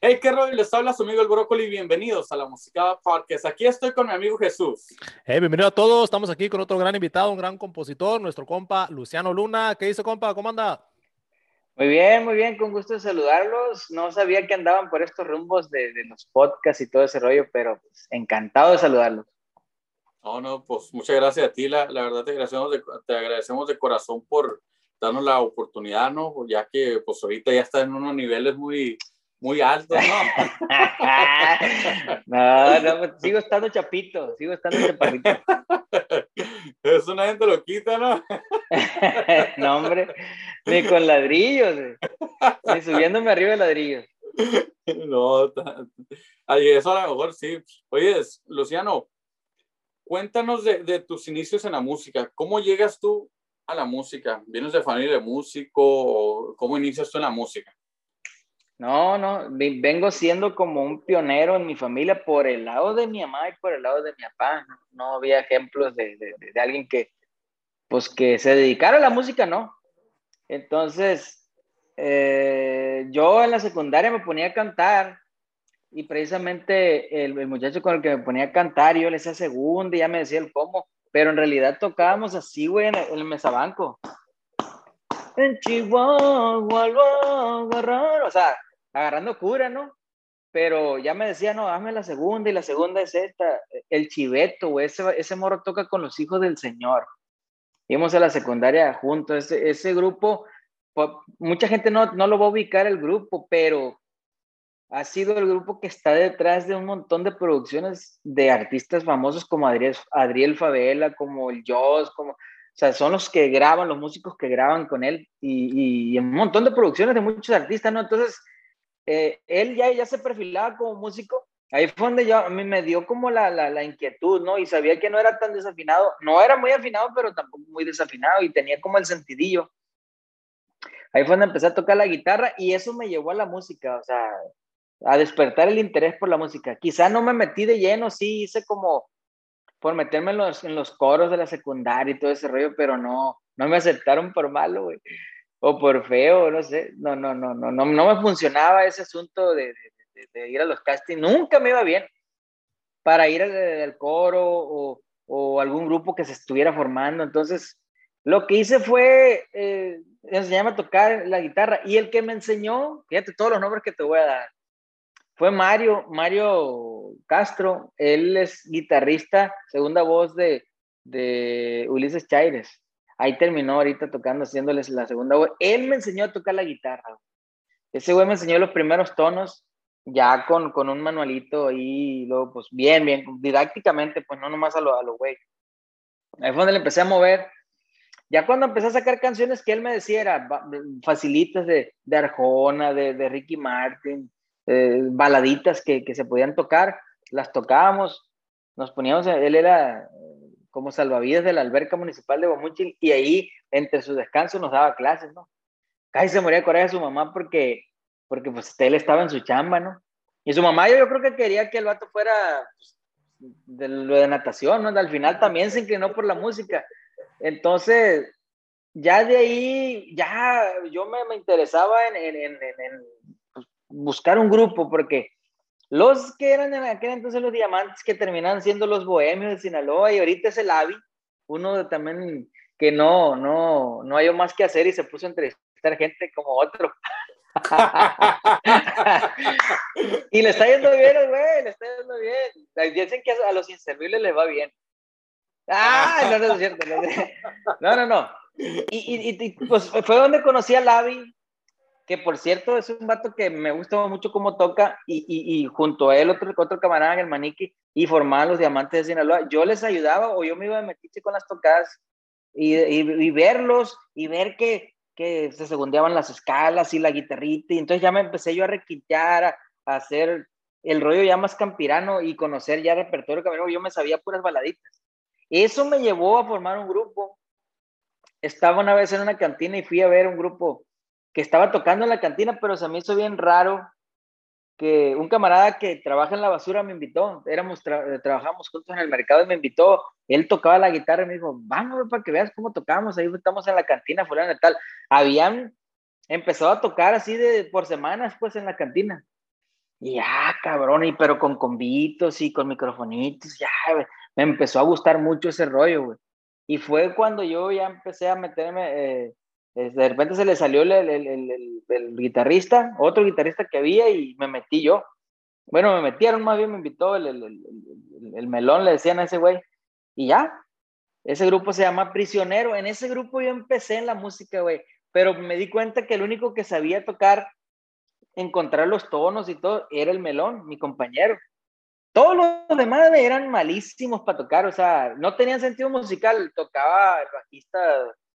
Hey, qué rollo, les habla su amigo el Brócoli. Bienvenidos a la Música Podcast. Aquí estoy con mi amigo Jesús. Hey, bienvenido a todos. Estamos aquí con otro gran invitado, un gran compositor, nuestro compa Luciano Luna. ¿Qué dice, compa? ¿Cómo anda? Muy bien, muy bien, con gusto de saludarlos. No sabía que andaban por estos rumbos de, de los podcasts y todo ese rollo, pero pues, encantado de saludarlos. No, no, pues muchas gracias a ti. La, la verdad te agradecemos, de, te agradecemos de corazón por darnos la oportunidad, ¿no? Ya que pues ahorita ya está en unos niveles muy, muy altos, ¿no? no, no, pues, sigo estando chapito, sigo estando chaparrito. Es una gente loquita, ¿no? no, hombre, ni con ladrillos, ni subiéndome arriba de ladrillos. No, eso a lo mejor sí. Oye, Luciano, cuéntanos de, de, tus inicios en la música. ¿Cómo llegas tú la música? ¿Vienes de familia de músico cómo inicias tú en la música? No, no, vengo siendo como un pionero en mi familia por el lado de mi mamá y por el lado de mi papá. No, había ejemplos de, de, alguien que, pues, que se dedicara a la música, ¿no? Entonces, eh, yo en la secundaria me ponía a cantar y precisamente el, el, muchacho con el que me ponía a cantar, yo le decía segunda y ya me decía el cómo, pero en realidad tocábamos así, güey, en el, mesabanco. En Chihuahua, lo o sea, agarrando cura, ¿no? Pero ya me decía, no, hazme la segunda y la segunda es esta, el chiveto, güey, ese, ese moro toca con los hijos del Señor. Íbamos a la secundaria juntos, ese, ese grupo, mucha gente no, no lo va a ubicar el grupo, pero ha sido el grupo que está detrás de un montón de producciones de artistas famosos como Adriel, Adriel Favela, como el Joss, como, o sea, son los que graban, los músicos que graban con él y, y un montón de producciones de muchos artistas, ¿no? Entonces, eh, él ya, ya se perfilaba como músico. Ahí fue donde yo, a mí me dio como la, la, la, inquietud, ¿no? Y sabía que no era tan desafinado. No era muy afinado, pero tampoco muy desafinado y tenía como el sentidillo. Ahí fue donde empecé a tocar la guitarra y eso me llevó a la música, o sea, a despertar el interés por la música. Quizá no me metí de lleno, sí hice como por meterme en los, en los coros de la secundaria y todo ese rollo, pero no, no me aceptaron por malo, güey o por feo, no sé, no, no, no, no, no, no me funcionaba ese asunto de, de, ir a los castings, nunca me iba bien para ir al, al coro o, o, algún grupo que se estuviera formando, entonces lo que hice fue eh, enseñarme a tocar la guitarra y el que me enseñó, fíjate todos los nombres que te voy a dar, fue Mario, Mario Castro, él es guitarrista, segunda voz de, de Ulises Chaires ahí terminó ahorita tocando, haciéndoles la segunda voz. Él me enseñó a tocar la guitarra. Ese güey me enseñó los primeros tonos, ya con, con un manualito ahí, y luego, pues bien, bien, didácticamente, pues no nomás a lo, a lo güey. Ahí fue donde le empecé a mover. Ya cuando empecé a sacar canciones que él me decía, era facilitas de, de Arjona, de, de Ricky Martin, eh, baladitas que, que se podían tocar, las tocábamos, nos poníamos, él era como salvavidas de la alberca municipal de Guamuchil y ahí entre sus descansos nos daba clases, ¿no? Casi se moría de coraje su mamá porque, porque pues él estaba en su chamba, ¿no? Y su mamá yo, yo creo que quería que el vato fuera pues, de lo de natación, ¿no? Al final también se inclinó por la música. Entonces, ya de ahí, ya yo me, me interesaba en, en, en, en buscar un grupo porque los que eran en aquel entonces los diamantes que terminan siendo los bohemios de Sinaloa y ahorita es el Avi, uno también que no, no, no hay más que hacer y se puso a entrevistar gente como otro. y le está yendo bien, güey, le está yendo bien. Dicen que a los inservibles les va bien. Ah, no, no es cierto. No, no, no. Y, y, y pues fue donde conocí al Avi, que por cierto es un vato que me gusta mucho cómo toca y, y, junto a él otro, otro camarada, el Maniqui, y formaban los Diamantes de Sinaloa, yo les ayudaba o yo me iba a meterse con las tocadas y, y, verlos y ver que, que se segundeaban las escalas y la guitarrita y entonces ya me empecé yo a requitear, a, hacer el rollo ya más campirano y conocer ya repertorio campirano, yo me sabía puras baladitas. Eso me llevó a formar un grupo. Estaba una vez en una cantina y fui a ver un grupo que estaba tocando en la cantina, pero se me hizo bien raro que un camarada que trabaja en la basura me invitó, éramos tra trabajamos juntos en el mercado y me invitó, él tocaba la guitarra y me dijo, vamos para que veas cómo tocamos, ahí estamos en la cantina fulano y tal. Habían empezó a tocar así de por semanas, pues, en la cantina. Y ya, cabrón, y pero con convitos y con microfonitos, ya, me empezó a gustar mucho ese rollo, güey. Y fue cuando yo ya empecé a meterme, eh, de repente se le salió el, el, el, el, guitarrista, otro guitarrista que había y me metí yo. Bueno, me metieron, más bien me invitó el, melón, le decían a ese güey. Y ya, ese grupo se llama Prisionero. En ese grupo yo empecé en la música, güey. Pero me di cuenta que el único que sabía tocar, encontrar los tonos y todo, era el melón, mi compañero. Todos los demás eran malísimos para tocar, o sea, no tenían sentido musical. Tocaba el bajista,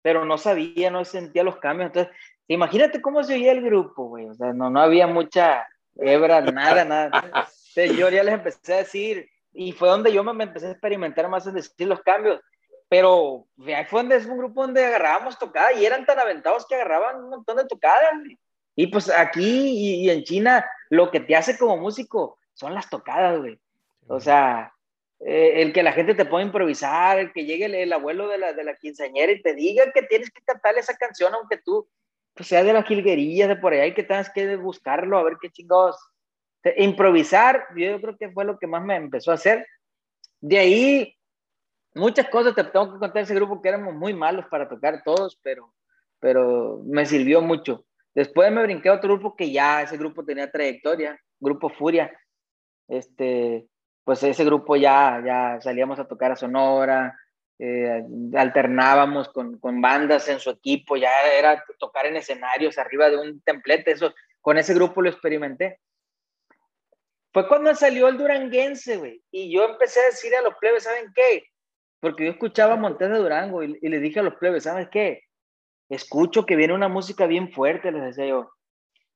pero no sabía, no sentía los cambios. Entonces, imagínate cómo se oía el grupo, güey. O sea, no, no había mucha hebra, nada, nada. Entonces, yo ya les empecé a decir, y fue donde yo me, empecé a experimentar más en decir los cambios. Pero ahí fue donde es un grupo donde agarrábamos tocadas y eran tan aventados que agarraban un montón de tocadas. Y pues aquí y, en China, lo que te hace como músico son las tocadas, güey. O sea, eh, el que la gente te pueda improvisar, el que llegue el, abuelo de la, de la quinceañera y te diga que tienes que cantar esa canción, aunque tú pues, sea de la jilguería de por ahí, que tengas que buscarlo, a ver qué chingados. improvisar, yo creo que fue lo que más me empezó a hacer. De ahí, muchas cosas te tengo que contar ese grupo que éramos muy malos para tocar todos, pero, pero me sirvió mucho. Después me brinqué a otro grupo que ya ese grupo tenía trayectoria, Grupo Furia. Este, pues ese grupo ya, ya salíamos a tocar a Sonora, eh, alternábamos con, con, bandas en su equipo, ya era tocar en escenarios arriba de un templete, eso, con ese grupo lo experimenté. Fue cuando salió el Duranguense, güey, y yo empecé a decir a los plebes, ¿saben qué? Porque yo escuchaba Montes de Durango y, y le dije a los plebes, ¿saben qué? Escucho que viene una música bien fuerte, les decía yo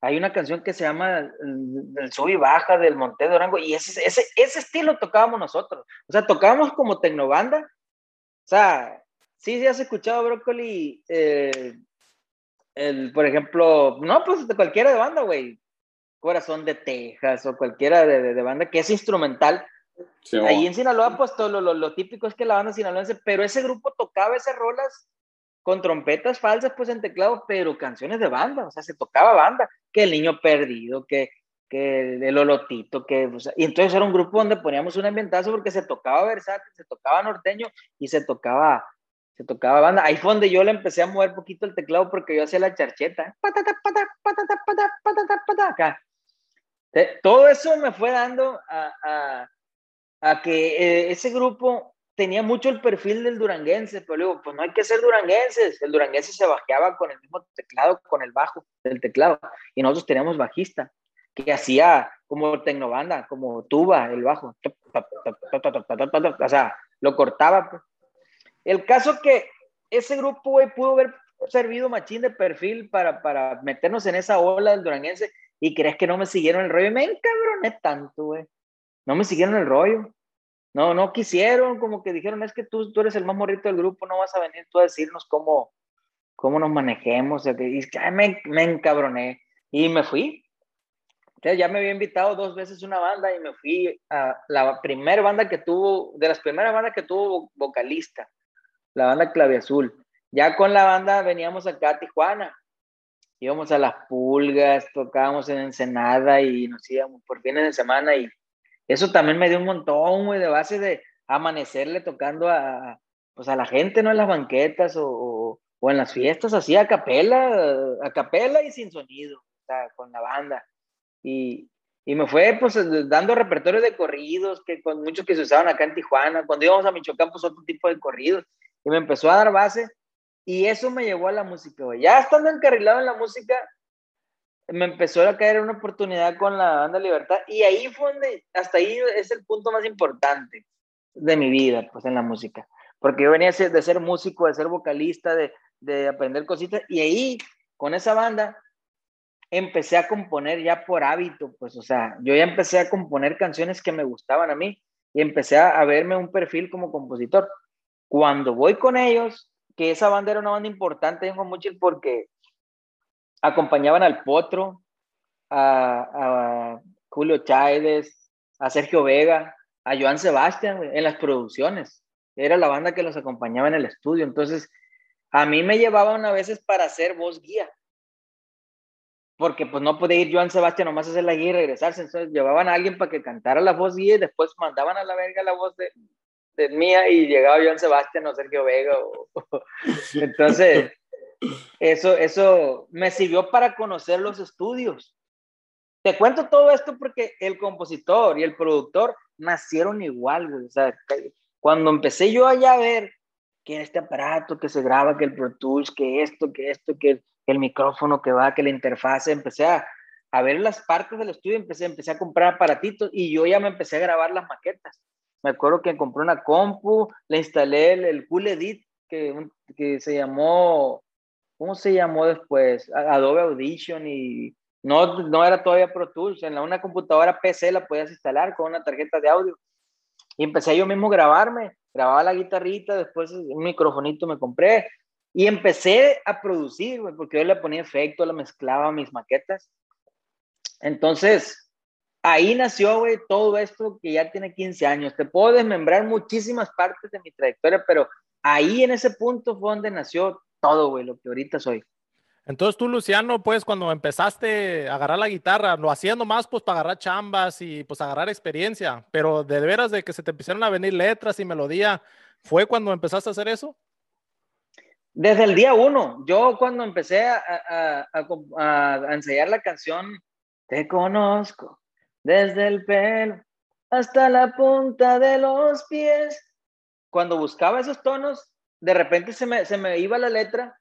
hay una canción que se llama El sub y baja del Monte de Durango y ese, ese, ese estilo tocábamos nosotros. O sea, tocábamos como tecnobanda. O sea, sí, sí has escuchado Brócoli, eh, el, por ejemplo, no, pues de cualquiera de banda, güey. Corazón de Texas o cualquiera de, de, banda que es instrumental. Ahí en Sinaloa, pues todo lo, lo, lo, típico es que la banda sinaloense, pero ese grupo tocaba esas rolas con trompetas falsas, pues en teclado, pero canciones de banda, o sea, se tocaba banda, que el niño perdido, que, que el olotito, que, y entonces era un grupo donde poníamos un ambientazo porque se tocaba versátil, se tocaba norteño y se tocaba, se tocaba banda. Ahí fue donde yo le empecé a mover poquito el teclado porque yo hacía la charcheta, patata, patata, patata, patata, patata, patata, acá. Todo eso me fue dando a, a, a que eh, ese grupo tenía mucho el perfil del duranguense, pero luego, pues no hay que ser duranguenses. El duranguense se bajeaba con el mismo teclado, con el bajo del teclado. Y nosotros teníamos bajista, que hacía como tecnobanda, como tuba, el bajo. O sea, lo cortaba. Pues. El caso que ese grupo, güey, pudo haber servido machín de perfil para, para meternos en esa ola del duranguense y crees que no me siguieron el rollo. Me encabroné tanto, güey. No me siguieron el rollo. No, no quisieron, como que dijeron, es que tú, tú eres el más morrito del grupo, no vas a venir tú a decirnos cómo, cómo nos manejemos. Y me, me encabroné y me fui. Ya me había invitado dos veces una banda y me fui a la primera banda que tuvo, de las primeras bandas que tuvo vocalista, la banda Clave Azul. Ya con la banda veníamos acá a Tijuana, íbamos a las pulgas, tocábamos en Ensenada y nos íbamos por fines de semana y eso también me dio un montón, güey, de base de amanecerle tocando a, pues a la gente, ¿no? En las banquetas o, o, en las fiestas, así a capela, a capela y sin sonido, o sea, con la banda. Y, y me fue, pues, dando repertorio de corridos, que con muchos que se usaban acá en Tijuana. Cuando íbamos a Michoacán, pues, otro tipo de corridos. Y me empezó a dar base. Y eso me llevó a la música. Ya estando encarrilado en la música, me empezó a caer una oportunidad con la banda Libertad y ahí fue donde, hasta ahí es el punto más importante de mi vida, pues en la música, porque yo venía de ser músico, de ser vocalista, de, de aprender cositas y ahí con esa banda empecé a componer ya por hábito, pues o sea, yo ya empecé a componer canciones que me gustaban a mí y empecé a, a verme un perfil como compositor. Cuando voy con ellos, que esa banda era una banda importante en mucho porque acompañaban al Potro, a, Julio Chávez, a Sergio Vega, a Joan Sebastián en las producciones. Era la banda que los acompañaba en el estudio. Entonces, a mí me llevaban a veces para hacer voz guía. porque pues no podía ir Joan Sebastián nomás a hacer la guía y regresarse, entonces llevaban a alguien para que cantara la voz guía y después mandaban a la verga la voz de, de mía y llegaba Joan Sebastián o Sergio Vega. entonces, eso, eso me sirvió para conocer los estudios. Te cuento todo esto porque el compositor y el productor nacieron igual, cuando empecé yo allá a ver que este aparato que se graba, que el Pro Tools, que esto, que esto, que el micrófono que va, que la interfase, empecé a, a ver las partes del estudio, empecé, empecé a comprar aparatitos y yo ya me empecé a grabar las maquetas. Me acuerdo que compré una compu, le instalé el, el Cool Edit, que, que se llamó, ¿cómo se llamó después? Adobe Audition y no, no era todavía Pro Tools. En una computadora PC la podías instalar con una tarjeta de audio. Y empecé yo mismo a grabarme. Grababa la guitarrita, después un microfonito me compré, y empecé a producir, porque yo le ponía efecto, le mezclaba mis maquetas. Entonces, ahí nació, güey, todo esto que ya tiene 15 años. Te puedo desmembrar muchísimas partes de mi trayectoria, pero ahí en ese punto fue donde nació todo, güey, lo que ahorita soy. Entonces tú, Luciano, pues cuando empezaste a agarrar la guitarra, lo hacías nomás pues para agarrar chambas y pues agarrar experiencia, pero de veras de que se te empezaron a venir letras y melodía, ¿fue cuando empezaste a hacer eso? Desde el día uno, yo cuando empecé a, a, a, ensayar la canción, te conozco desde el pelo hasta la punta de los pies. Cuando buscaba esos tonos, de repente se me, se me iba la letra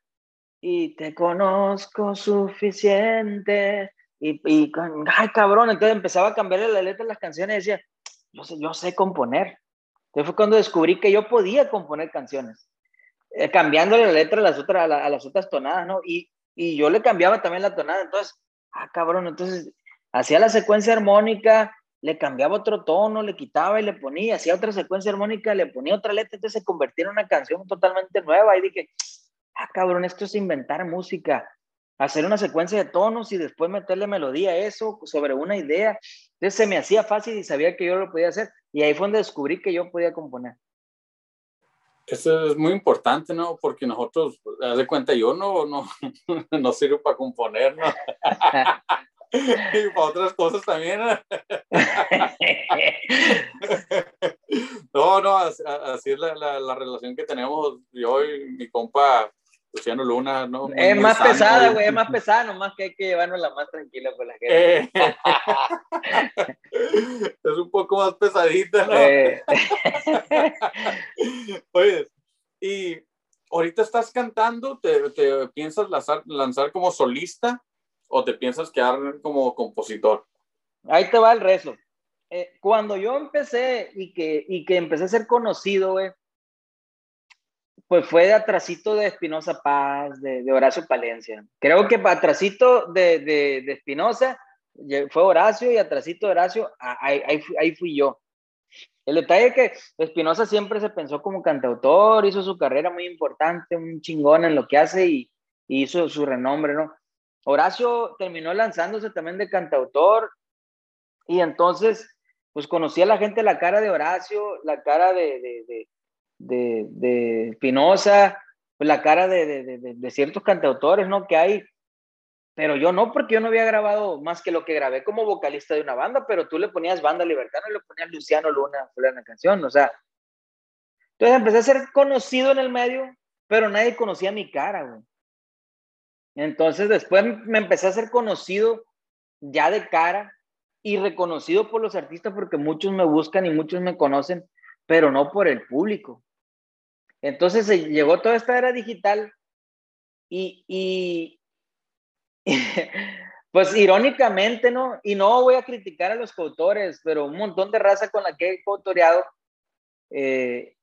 y te conozco suficiente. Y, y, ay, cabrón, entonces empezaba a cambiarle la letra de las canciones y decía, yo sé, yo sé componer. Entonces fue cuando descubrí que yo podía componer canciones. Eh, cambiándole la letra a las, otras, a, las otras tonadas, ¿no? Y, y yo le cambiaba también la tonada, entonces, ah, cabrón, entonces hacía la secuencia armónica, le cambiaba otro tono, le quitaba y le ponía, hacía otra secuencia armónica, le ponía otra letra, entonces se convertía en una canción totalmente nueva y dije, ah, cabrón, esto es inventar música, hacer una secuencia de tonos y después meterle melodía a eso sobre una idea. Entonces se me hacía fácil y sabía que yo lo podía hacer y ahí fue donde descubrí que yo podía componer. Eso es muy importante, ¿no? Porque nosotros, haz de cuenta, yo no, no, no sirvo para componer, ¿no? y para otras cosas también. no, no, así es la, la, la, relación que tenemos yo y mi compa Luciano Luna, ¿no? es más pesada, güey, es más pesada, nomás que hay que llevarnos la más tranquila por la gente. Eh. es un poco más pesadita, ¿no? Eh. Oye, y ahorita estás cantando, ¿te, te piensas lanzar, lanzar como solista o te piensas quedar como compositor? Ahí te va el rezo. Eh, cuando yo empecé y que, y que empecé a ser conocido, güey, pues fue de atrasito de Espinosa Paz, de, Horacio Palencia. Creo que atrasito de, de, de Espinosa fue Horacio y atrasito de Horacio, ahí, ahí, fui yo. El detalle es que Espinosa siempre se pensó como cantautor, hizo su carrera muy importante, un chingón en lo que hace y, hizo su renombre, ¿no? Horacio terminó lanzándose también de cantautor y entonces, pues conocía la gente la cara de Horacio, la cara de, de, de Pinoza, pues, la cara de, de, ciertos cantautores, ¿no? Que hay, pero yo no, porque yo no había grabado más que lo que grabé como vocalista de una banda, pero tú le ponías Banda Libertad, y le ponías Luciano Luna, fue la canción, o sea. Entonces empecé a ser conocido en el medio, pero nadie conocía mi cara, güey. Entonces después me empecé a ser conocido ya de cara y reconocido por los artistas porque muchos me buscan y muchos me conocen, pero no por el público. Entonces llegó toda esta era digital y, y pues irónicamente, ¿no? Y no voy a criticar a los coautores, pero un montón de raza con la que he coautoreado eh,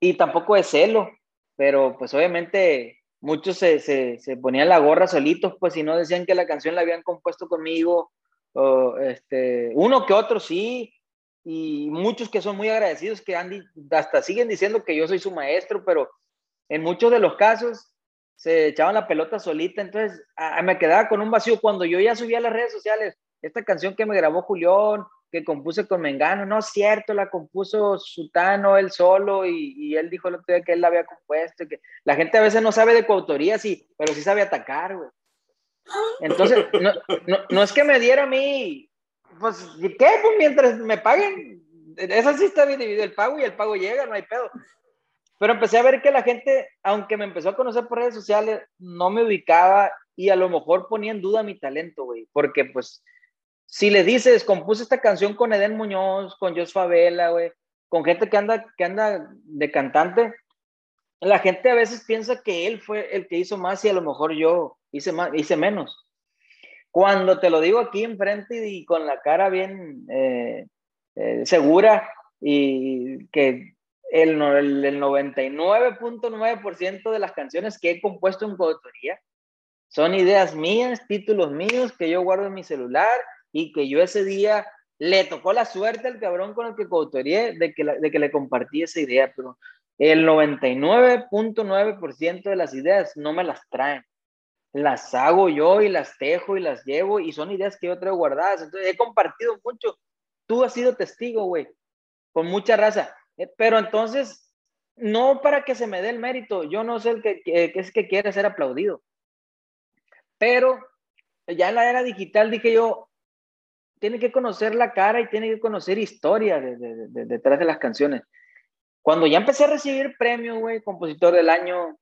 y tampoco de celo, pero pues obviamente muchos se, se, se, ponían la gorra solitos, pues si no decían que la canción la habían compuesto conmigo, o este, uno que otro sí, y muchos que son muy agradecidos que han, hasta siguen diciendo que yo soy su maestro, pero en muchos de los casos se echaban la pelota solita, entonces me quedaba con un vacío cuando yo ya subía a las redes sociales, esta canción que me grabó Julián, que compuse con Mengano, no es cierto, la compuso Sutano él solo y, y, él dijo día que él la había compuesto, que la gente a veces no sabe de coautoría, sí, pero sí sabe atacar, güey. Entonces, no, no, no es que me diera a mí, pues, ¿qué? Pues mientras me paguen, esa sí está dividido el pago y el pago llega, no hay pedo. Pero empecé a ver que la gente, aunque me empezó a conocer por redes sociales, no me ubicaba y a lo mejor ponía en duda mi talento, güey. Porque, pues, si le dices, compuse esta canción con Eden Muñoz, con Jos Favela, güey, con gente que anda, que anda de cantante, la gente a veces piensa que él fue el que hizo más y a lo mejor yo hice, más, hice menos. Cuando te lo digo aquí enfrente y con la cara bien eh, eh, segura y que el, el, 99.9% de las canciones que he compuesto en coautoría son ideas mías, títulos míos que yo guardo en mi celular y que yo ese día le tocó la suerte al cabrón con el que coautorié de que, de que le compartí esa idea, pero el 99.9% de las ideas no me las traen. Las hago yo y las tejo y las llevo y son ideas que yo traigo guardadas. Entonces he compartido mucho. Tú has sido testigo, güey, con mucha raza. Eh, pero entonces, no para que se me dé el mérito, yo no sé el que, es que quiere ser aplaudido. Pero ya en la era digital dije yo, tiene que conocer la cara y tiene que conocer historia detrás de las canciones. Cuando ya empecé a recibir premios, güey, compositor del año,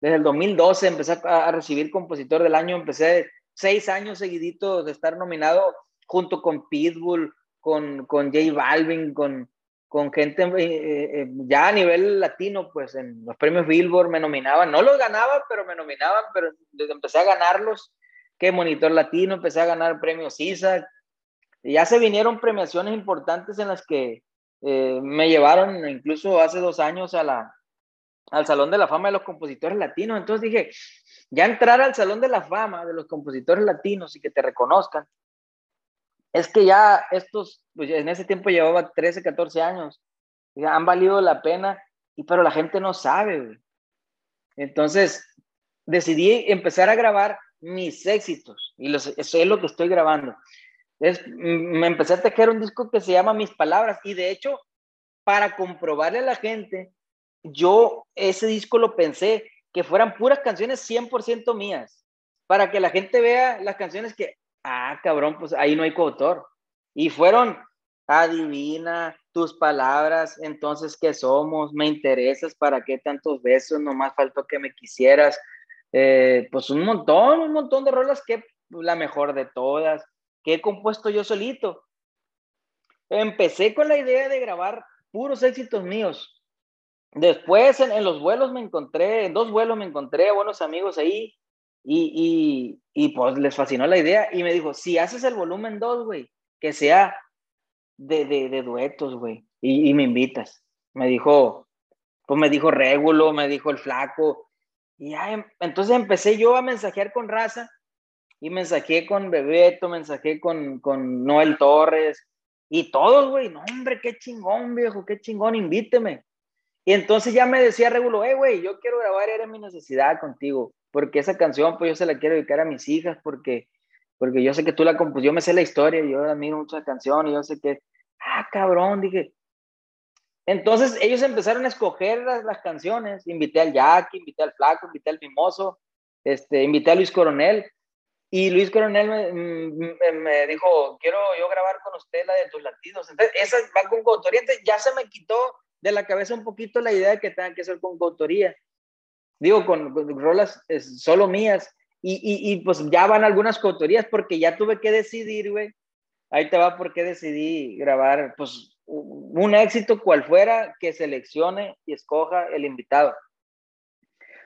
desde el 2012 empecé a, recibir compositor del año, empecé seis años seguiditos de estar nominado junto con Pitbull, con, con J Balvin, con, con gente eh, eh, ya a nivel latino, pues en los premios Billboard me nominaban, no los ganaba, pero me nominaban, pero empecé a ganarlos, que Monitor Latino, empecé a ganar premios ISA, y ya se vinieron premiaciones importantes en las que me llevaron incluso hace dos años a la, al Salón de la Fama de los Compositores Latinos, entonces dije, ya entrar al Salón de la Fama de los Compositores Latinos y que te reconozcan, es que ya estos, pues en ese tiempo llevaba 13, 14 años, han valido la pena, y, pero la gente no sabe, Entonces, decidí empezar a grabar mis éxitos, y eso es lo que estoy grabando. Me empecé a tejer un disco que se llama Mis Palabras, y de hecho, para comprobarle a la gente, yo ese disco lo pensé que fueran puras canciones 100% mías, para que la gente vea las canciones que, ah, cabrón, pues ahí no hay coautor. Y fueron, adivina tus palabras, entonces, ¿qué somos? ¿Me interesas? ¿Para qué tantos besos? Nomás faltó que me quisieras. Eh, pues un montón, un montón de rolas que la mejor de todas, que he compuesto yo solito. Empecé con la idea de grabar puros éxitos míos. Después en, los vuelos me encontré, en dos vuelos me encontré buenos amigos ahí y, y, y, pues les fascinó la idea y me dijo, si haces el volumen 2, güey, que sea de, de, duetos, güey, y, me invitas. Me dijo, pues me dijo Régulo, me dijo el flaco. Y ya, em, entonces empecé yo a mensajear con raza y mensajé con Bebeto, mensajé con, con Noel Torres y todos, güey, no, hombre, qué chingón, viejo, qué chingón, invíteme. Y entonces ya me decía Regulo, eh, güey, yo quiero grabar, era mi necesidad contigo, porque esa canción, pues yo se la quiero dedicar a mis hijas, porque, porque yo sé que tú la compusiste, yo me sé la historia, yo admiro mucho la canción, y yo sé que, ah, cabrón, dije. Entonces ellos empezaron a escoger las, las canciones, invité al Jack, invité al Flaco, invité al Mimoso, este, invité a Luis Coronel, y Luis Coronel me, dijo, quiero yo grabar con usted la de tus latidos. Entonces, esa va con coautoría. ya se me quitó de la cabeza un poquito la idea de que tenga que ser con coautoría. Digo, con, rolas es, solo mías. Y, y, y, pues ya van algunas coautorías porque ya tuve que decidir, güey. Ahí te va porque decidí grabar, pues, un éxito cual fuera que seleccione y escoja el invitado.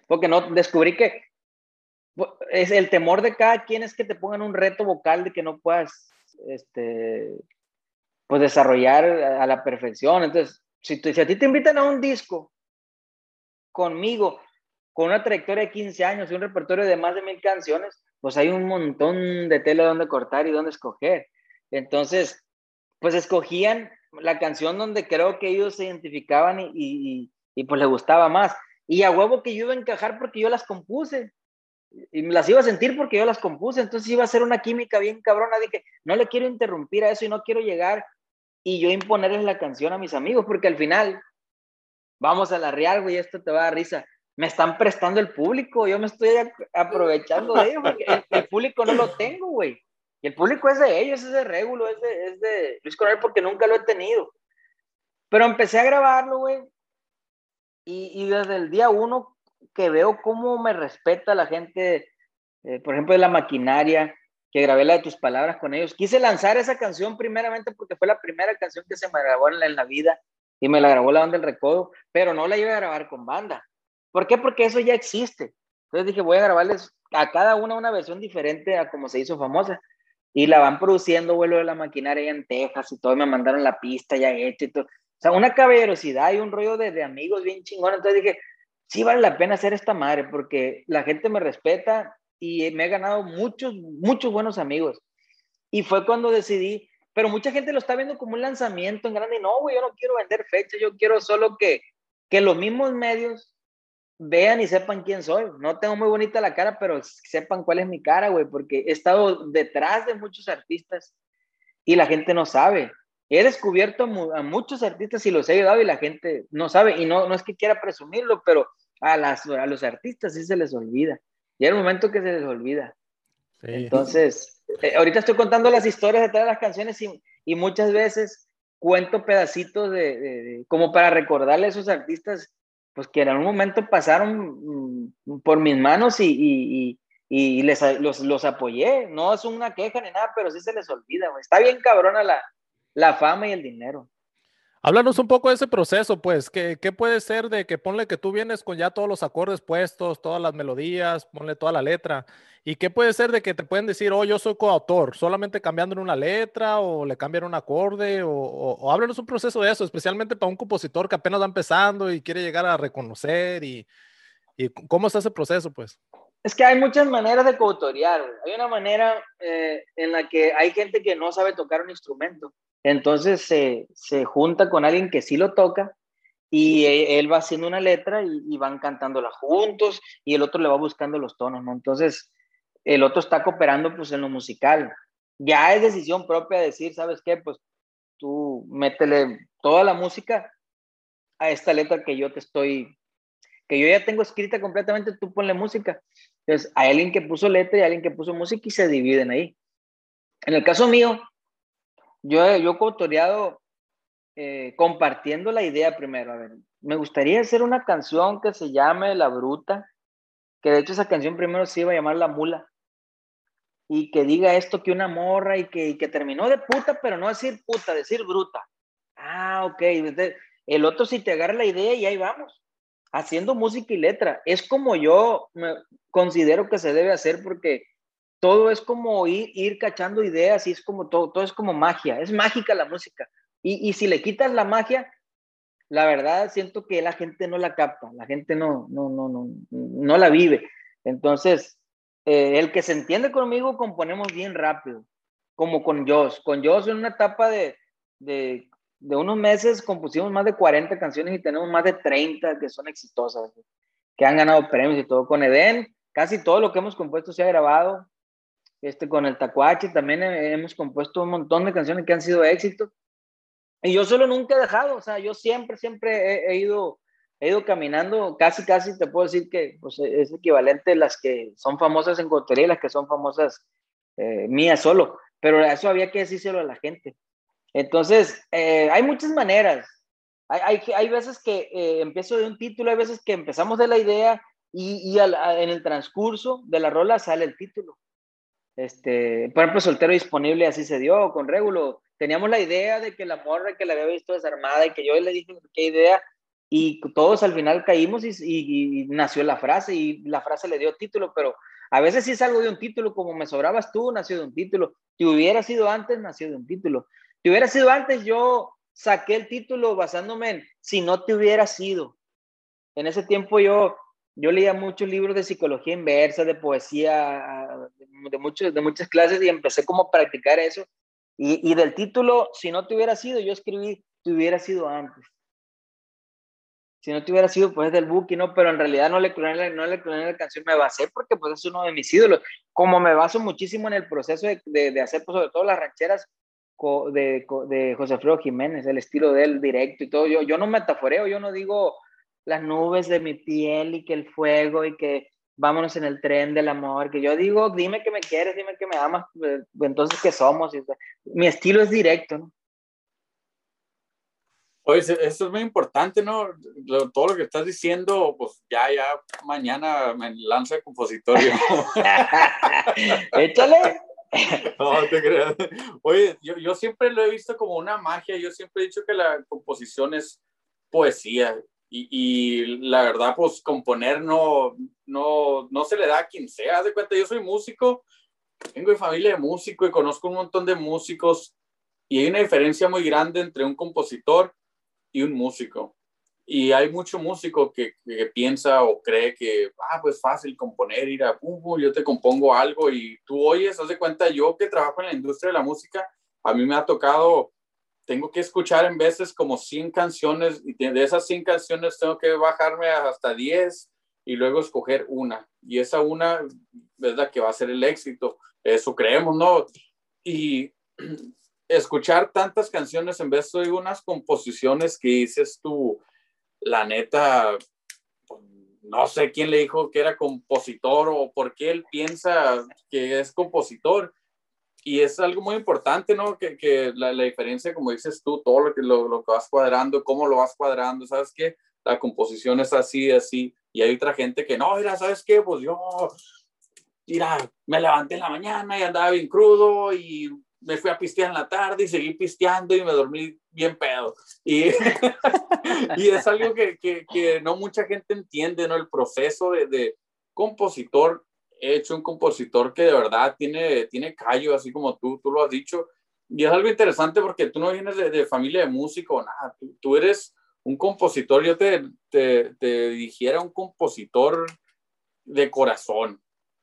Porque no, descubrí que pues, es el temor de cada quien es que te pongan un reto vocal de que no puedas, este, pues desarrollar a la perfección. Entonces, si, si a ti te invitan a un disco conmigo, con una trayectoria de 15 años y un repertorio de más de mil canciones, pues hay un montón de tela donde cortar y donde escoger. Entonces, pues escogían la canción donde creo que ellos se identificaban y, y, pues les gustaba más. Y a huevo que yo iba a encajar porque yo las compuse. Y las iba a sentir porque yo las compuse. Entonces iba a ser una química bien cabrona. Dije, no le quiero interrumpir a eso y no quiero llegar y yo imponerles la canción a mis amigos, porque al final, vamos a la real, güey, esto te va a dar risa. me están prestando el público, yo me estoy aprovechando de ellos, el, público no lo tengo, güey. Y el público es de ellos, es de Régulo, es de, es de Luis Coronel, porque nunca lo he tenido. Pero empecé a grabarlo, güey. Y, y, desde el día uno que veo cómo me respeta la gente, eh, por ejemplo, de la maquinaria, que grabé la de tus palabras con ellos. Quise lanzar esa canción primeramente porque fue la primera canción que se me grabó en la, en la vida y me la grabó la banda del Recodo, pero no la iba a grabar con banda. ¿Por qué? Porque eso ya existe. Entonces dije, voy a grabarles a cada una una versión diferente a como se hizo famosa. Y la van produciendo, vuelo de la maquinaria en Texas y todo, y me mandaron la pista ya hecha y todo. O sea, una caballerosidad y un rollo de, de amigos bien chingón. Entonces dije, sí vale la pena hacer esta madre porque la gente me respeta y me he ganado muchos, muchos buenos amigos. Y fue cuando decidí pero mucha gente lo está viendo como un lanzamiento en grande. Y no, güey, yo no quiero vender fecha, yo quiero solo que, que los mismos medios vean y sepan quién soy. No tengo muy bonita la cara, pero sepan cuál es mi cara, güey, porque he estado detrás de muchos artistas y la gente no sabe. He descubierto a muchos artistas y los he ayudado y la gente no sabe. Y no, no es que quiera presumirlo, pero a, las, a los artistas sí se les olvida. Y el momento que se les olvida. Entonces, eh, ahorita estoy contando las historias detrás de las canciones y, y muchas veces cuento pedacitos de, como para recordarle a esos artistas pues que en algún momento pasaron mm, por mis manos y, y, y les, los, los, apoyé. No es una queja ni nada, pero sí se les olvida. Está bien cabrona la, la fama y el dinero. Háblanos un poco de ese proceso, pues, ¿qué, ¿qué, puede ser de que ponle que tú vienes con ya todos los acordes puestos, todas las melodías, ponle toda la letra, y qué puede ser de que te pueden decir, oh, yo soy coautor, solamente cambiando una letra o le cambian un acorde, o, o, háblanos un proceso de eso, especialmente para un compositor que apenas va empezando y quiere llegar a reconocer, y, y cómo está ese proceso, pues. Es que hay muchas maneras de coautoriar, hay una manera eh, en la que hay gente que no sabe tocar un instrumento entonces se, se junta con alguien que sí lo toca y e, él va haciendo una letra y, van cantándola juntos y el otro le va buscando los tonos, ¿no? Entonces el otro está cooperando pues en lo musical. Ya es decisión propia decir, ¿sabes qué? Pues tú métele toda la música a esta letra que yo te estoy, que yo ya tengo escrita completamente, tú ponle música. Entonces hay alguien que puso letra y alguien que puso música y se dividen ahí. En el caso mío, yo, yo he coautoreado eh, compartiendo la idea primero. A ver, me gustaría hacer una canción que se llame La Bruta, que de hecho esa canción primero se iba a llamar La Mula, y que diga esto que una morra y que, que terminó de puta, pero no decir puta, decir bruta. Ah, ok. El otro si te agarra la idea y ahí vamos, haciendo música y letra. Es como yo me considero que se debe hacer porque todo es como ir, ir cachando ideas y es como todo, todo es como magia, es mágica la música. Y, y, si le quitas la magia, la verdad siento que la gente no la capta, la gente no, no, no, no, no la vive. Entonces, eh, el que se entiende conmigo, componemos bien rápido, como con Josh. Con Josh en una etapa de, de, de unos meses compusimos más de 40 canciones y tenemos más de 30 que son exitosas, que han ganado premios y todo. Con Eden, casi todo lo que hemos compuesto se ha grabado este, con el Tacuache también hemos compuesto un montón de canciones que han sido éxitos. Y yo solo nunca he dejado, o sea, yo siempre, siempre he, ido, he ido caminando, casi, casi te puedo decir que pues, es equivalente a las que son famosas en Cotería y las que son famosas eh, mías solo, pero eso había que decírselo a la gente. Entonces, eh, hay muchas maneras. Hay, hay, hay veces que eh, empiezo de un título, hay veces que empezamos de la idea y, y en el transcurso de la rola sale el título. Este, por ejemplo, soltero disponible, así se dio con Régulo. Teníamos la idea de que la morra que la había visto desarmada y que yo le dije qué idea, y todos al final caímos y, nació la frase, y la frase le dio título, pero a veces sí es algo de un título, como me sobrabas tú, nació de un título. Si hubiera sido antes, nació de un título. Si hubiera sido antes, yo saqué el título basándome en si no te hubiera sido. En ese tiempo yo yo leía muchos libros de psicología inversa, de poesía, de, muchos, de muchas clases y empecé como a practicar eso. Y, del título, si no te hubiera sido, yo escribí, te hubiera sido antes. Si no te hubiera sido, pues del Buki, ¿no? Pero en realidad no le cloné, no le la canción, me basé porque pues es uno de mis ídolos. Como me baso muchísimo en el proceso de, de, hacer, pues, sobre todo las rancheras de, de José Alfredo Jiménez, el estilo de él directo y todo. Yo, yo no metaforeo, yo no digo las nubes de mi piel y que el fuego y que vámonos en el tren del amor, que yo digo, dime que me quieres, dime que me amas, pues, entonces ¿qué somos? Mi estilo es directo, ¿no? Oye, eso es muy importante, ¿no? todo lo que estás diciendo, pues ya, ya, mañana me lanza el compositorio. Échale. No, te creas. Oye, yo, yo siempre lo he visto como una magia, yo siempre he dicho que la composición es poesía y, y, la verdad, pues componer no, no, no se le da a quien sea. Haz de cuenta, yo soy músico, tengo de familia de músico y conozco un montón de músicos y hay una diferencia muy grande entre un compositor y un músico. Y hay mucho músico que, que piensa o cree que, ah, pues fácil componer, ir a, pum, yo te compongo algo y tú oyes, haz de cuenta, yo que trabajo en la industria de la música, a mí me ha tocado, tengo que escuchar en veces como 100 canciones y de esas 100 canciones tengo que bajarme hasta 10 y luego escoger una. Y esa una es la que va a ser el éxito. Eso creemos, ¿no? Y escuchar tantas canciones en vez de unas composiciones que dices tú, la neta, no sé quién le dijo que era compositor o por qué él piensa que es compositor. Y es algo muy importante, ¿no? Que, que la, la, diferencia, como dices tú, todo lo que, lo, lo, que vas cuadrando, cómo lo vas cuadrando, ¿sabes qué? La composición es así, así. Y hay otra gente que, no, mira, ¿sabes qué? Pues yo, mira, me levanté en la mañana y andaba bien crudo y me fui a pistear en la tarde y seguí pisteando y me dormí bien pedo. Y, y es algo que, que, que, no mucha gente entiende, ¿no? El proceso de, de, compositor, hecho un compositor que de verdad tiene, tiene callo, así como tú, tú lo has dicho. Y es algo interesante porque tú no vienes de, de familia de músico, nada, tú, tú, eres un compositor, yo te, te, te dijera un compositor de corazón.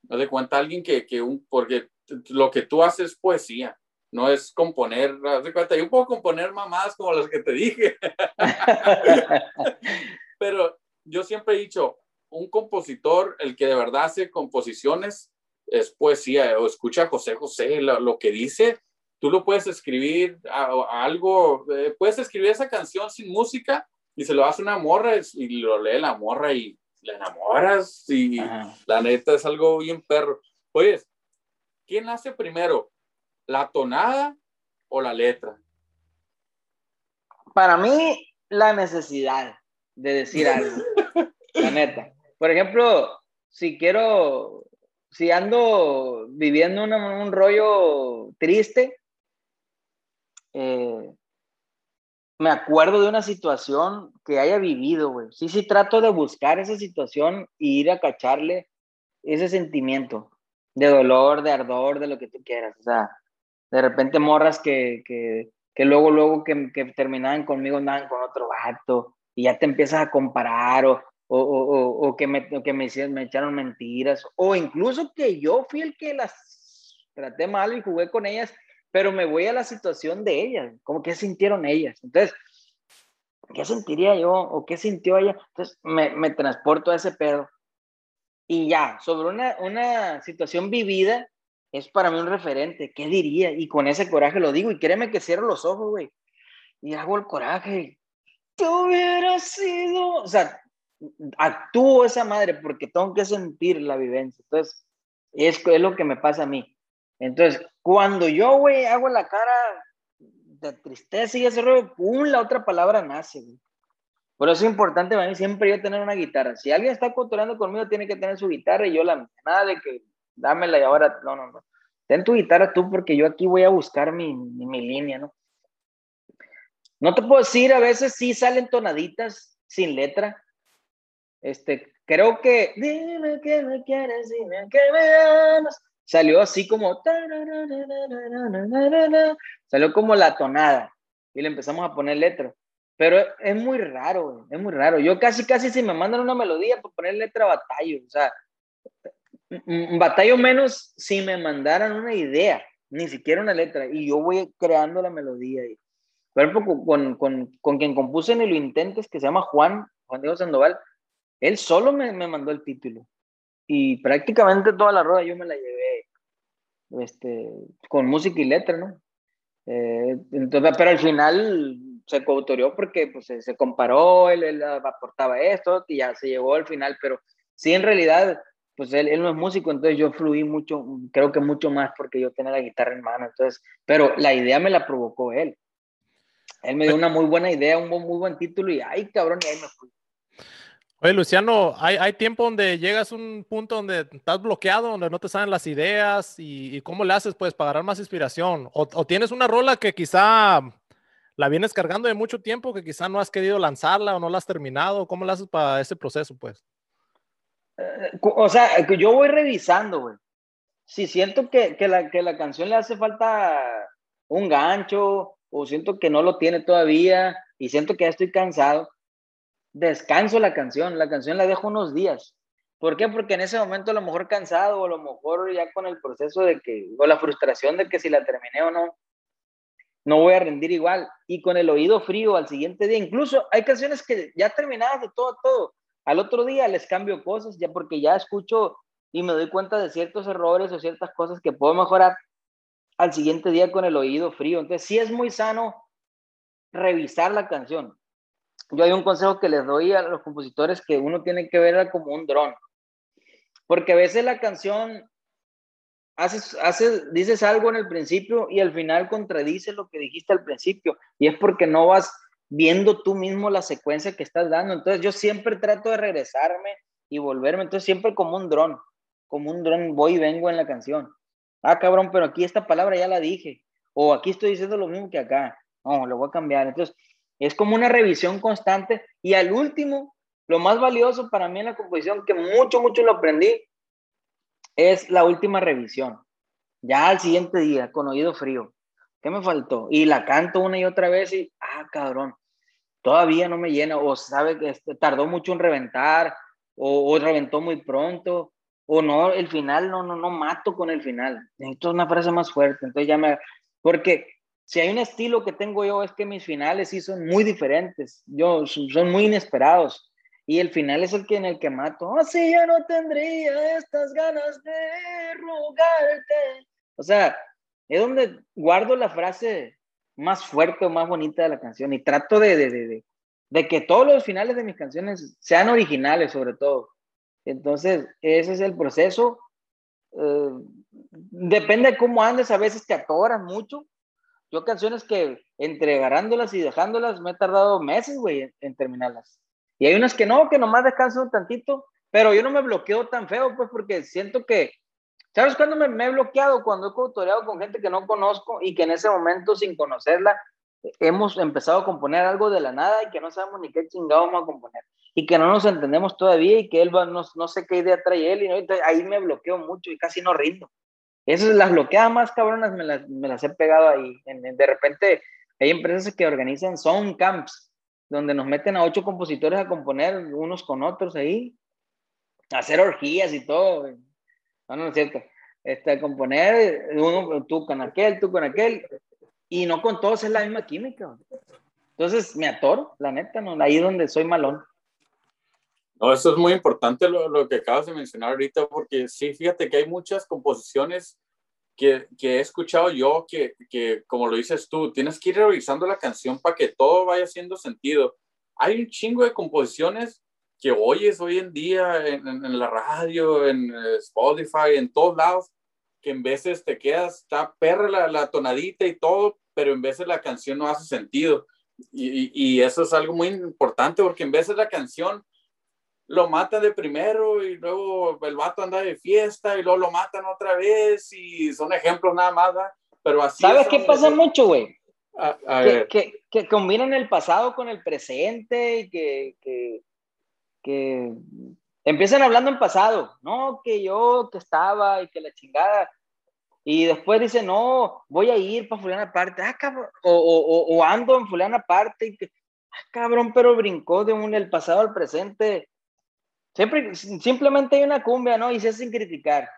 No de cuenta alguien que, que un, porque lo que tú haces es poesía no es componer, de cuenta, yo puedo componer mamás como las que te dije. Pero yo siempre he dicho, un compositor, el que de verdad hace composiciones, es poesía, o escucha a José José, lo, lo que dice, tú lo puedes escribir a, a algo, eh, puedes escribir esa canción sin música y se lo hace una morra y lo lee la morra y la enamoras y Ajá. la neta es algo bien perro. Oye, ¿quién hace primero? ¿La tonada o la letra? Para mí, la necesidad de decir algo, la neta. Por ejemplo, si quiero, si ando viviendo un rollo triste, eh, me acuerdo de una situación que haya vivido, güey. Sí, sí, trato de buscar esa situación y ir a cacharle ese sentimiento de dolor, de ardor, de lo que tú quieras. O sea, de repente morras que, que, que luego, luego que, que, terminaban conmigo andaban con otro vato y ya te empiezas a comparar o, o, o, o que, me, que me, echaron mentiras o incluso que yo fui el que las traté mal y jugué con ellas, pero me voy a la situación de ellas, como que sintieron ellas. Entonces, ¿qué sentiría yo o qué sintió ella? Entonces, me, me transporto a ese pedo. Y ya, sobre una, una situación vivida, es para mí un referente. ¿Qué diría? Y con ese coraje lo digo. Y créeme que cierro los ojos, güey. Y hago el coraje. Te hubiera sido. O sea, actúo esa madre porque tengo que sentir la vivencia. Entonces, es, es lo que me pasa a mí. Entonces, cuando yo, güey, hago la cara de tristeza y ese rollo, pum, la otra palabra nace, güey. Por eso es importante para mí siempre yo tener una guitarra. Si alguien está culturando conmigo, tiene que tener su guitarra y yo la nada de que dámela y ahora, no, no, no. Ten tu guitarra tú porque yo aquí voy a buscar mi, mi, mi línea, ¿no? No te puedo decir, a veces sí salen tonaditas sin letra. Este, creo que, dime que me quieres, dime que me amas. Salió así como, salió como la tonada y le empezamos a poner letra. Pero es muy raro, es muy raro. Yo casi, casi si me mandan una melodía para poner letra batallo. O sea, batallo menos si me mandaran una idea, ni siquiera una letra, y yo voy creando la melodía. Por ejemplo, con, con, con quien compuse Ni lo intentes, que se llama Juan, Juan Diego Sandoval, él solo me, me mandó el título. Y prácticamente toda la rueda yo me la llevé este, con música y letra, ¿no? Eh, entonces, pero al final se coautorió porque pues, se, comparó, él, él, aportaba esto y ya se llegó al final, pero sí, en realidad, pues él, él, no es músico, entonces yo fluí mucho, creo que mucho más porque yo tenía la guitarra en mano, entonces, pero la idea me la provocó él. Él me dio una muy buena idea, un muy buen título y ay, cabrón, y ahí me fui. Oye, Luciano, ¿hay, ¿hay, tiempo donde llegas a un punto donde estás bloqueado, donde no te salen las ideas y, cómo le haces pues para dar más inspiración? O, tienes una rola que quizá la vienes cargando de mucho tiempo, que quizá no has querido lanzarla o no la has terminado? ¿Cómo le haces para ese proceso pues? Eh, o sea, yo voy revisando, güey. Si siento que, que, la, que la canción le hace falta un gancho o siento que no lo tiene todavía y siento que ya estoy cansado, descanso la canción, la canción la dejo unos días. ¿Por qué? Porque en ese momento a lo mejor cansado o a lo mejor ya con el proceso de que, o la frustración de que si la terminé o no, no voy a rendir igual. Y con el oído frío al siguiente día, incluso hay canciones que ya terminadas de todo, todo. Al otro día les cambio cosas ya porque ya escucho y me doy cuenta de ciertos errores o ciertas cosas que puedo mejorar al siguiente día con el oído frío. Entonces sí es muy sano revisar la canción yo hay un consejo que les doy a los compositores que uno tiene que verla como un dron. Porque a veces la canción haces, haces, dices algo en el principio y al final contradice lo que dijiste al principio. Y es porque no vas viendo tú mismo la secuencia que estás dando. Entonces yo siempre trato de regresarme y volverme. Entonces siempre como un dron, como un dron voy y vengo en la canción. Ah, cabrón, pero aquí esta palabra ya la dije. O aquí estoy diciendo lo mismo que acá. No, lo voy a cambiar. Entonces es como una revisión constante y al último, lo más valioso para mí en la composición, que mucho, mucho lo aprendí, es la última revisión. Ya al siguiente día, con oído frío. ¿Qué me faltó? Y la canto una y otra vez y, ah, cabrón, todavía no me llena, o sabe que este, tardó mucho en reventar, o, o, reventó muy pronto, o no, el final, no, no, no mato con el final. Necesito una frase más fuerte. Entonces ya me, porque si hay un estilo que tengo yo es que mis finales sí son muy diferentes, yo, son muy inesperados. Y el final es el que en el que mato. Oh, ya no tendría estas ganas de rogarte. O sea, es donde guardo la frase más fuerte o más bonita de la canción y trato de, de, de, de que todos los finales de mis canciones sean originales sobre todo. Entonces, ese es el proceso. Eh, depende de cómo andes, a veces te atoras mucho, yo canciones que entre agarrándolas y dejándolas me he tardado meses, güey, en, terminarlas. Y hay unas que no, que nomás descanso un tantito, pero yo no me bloqueo tan feo, pues, porque siento que, ¿sabes cuándo me, me he bloqueado? Cuando he coautoreado con gente que no conozco y que en ese momento, sin conocerla, hemos empezado a componer algo de la nada y que no sabemos ni qué chingado vamos a componer. Y que no nos entendemos todavía y que él va, no, no sé qué idea trae él. Y ahí me bloqueo mucho y casi no rindo. Esas, las bloqueadas más cabronas me las, me las he pegado ahí. de repente hay empresas que organizan sound camps, donde nos meten a ocho compositores a componer unos con otros ahí, a hacer orgías y todo. No, no es cierto. Este, componer uno, tú con aquel, tú con aquel, y no con todos es la misma química. Entonces me atoro, la neta, ¿no? ahí donde soy malón. No, eso es muy importante lo, lo, que acabas de mencionar ahorita, porque sí, fíjate que hay muchas composiciones que, que he escuchado yo que, que, como lo dices tú, tienes que ir revisando la canción para que todo vaya haciendo sentido. Hay un chingo de composiciones que oyes hoy en día en, en, la radio, en Spotify, en todos lados, que en veces te quedas, está perra la, la tonadita y todo, pero en veces la canción no hace sentido. Y, y, y, eso es algo muy importante porque en veces la canción lo mata de primero y luego el vato anda de fiesta y luego lo matan otra vez y son ejemplos nada más, pero así. ¿Sabes qué pasa mucho, güey? Que, que, que, combinan el pasado con el presente y que, que, que empiezan hablando en pasado, no, que yo que estaba y que la chingada. Y después dice, no, voy a ir para fulana parte, ah, cabrón, o, o, o, ando en fulana parte, y que, ah, cabrón, pero brincó de un el pasado al presente Siempre, simplemente hay una cumbia, ¿no? Y se sin criticar.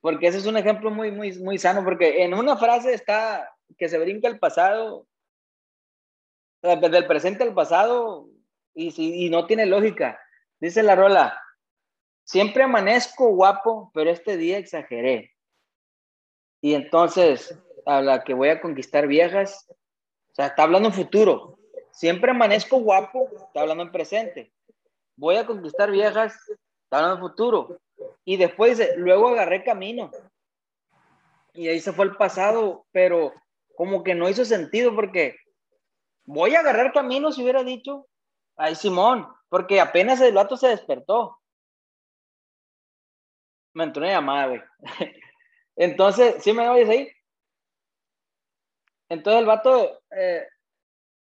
Porque ese es un ejemplo muy, muy, muy sano, porque en una frase está que se brinca el pasado, del presente al pasado, y, y no tiene lógica. Dice la rola, siempre amanezco guapo, pero este día exageré. Y entonces, a la que voy a conquistar viejas, sea, está hablando en futuro. Siempre amanezco guapo, está hablando en presente. Voy a conquistar viejas, está hablando futuro. Y después luego agarré camino. Y ahí se fue el pasado, pero como que no hizo sentido porque voy a agarrar camino si hubiera dicho, ay Simón, porque apenas el vato se despertó. Me entró una llamada, güey. Entonces, ¿sí me oyes ahí? Entonces el vato, eh,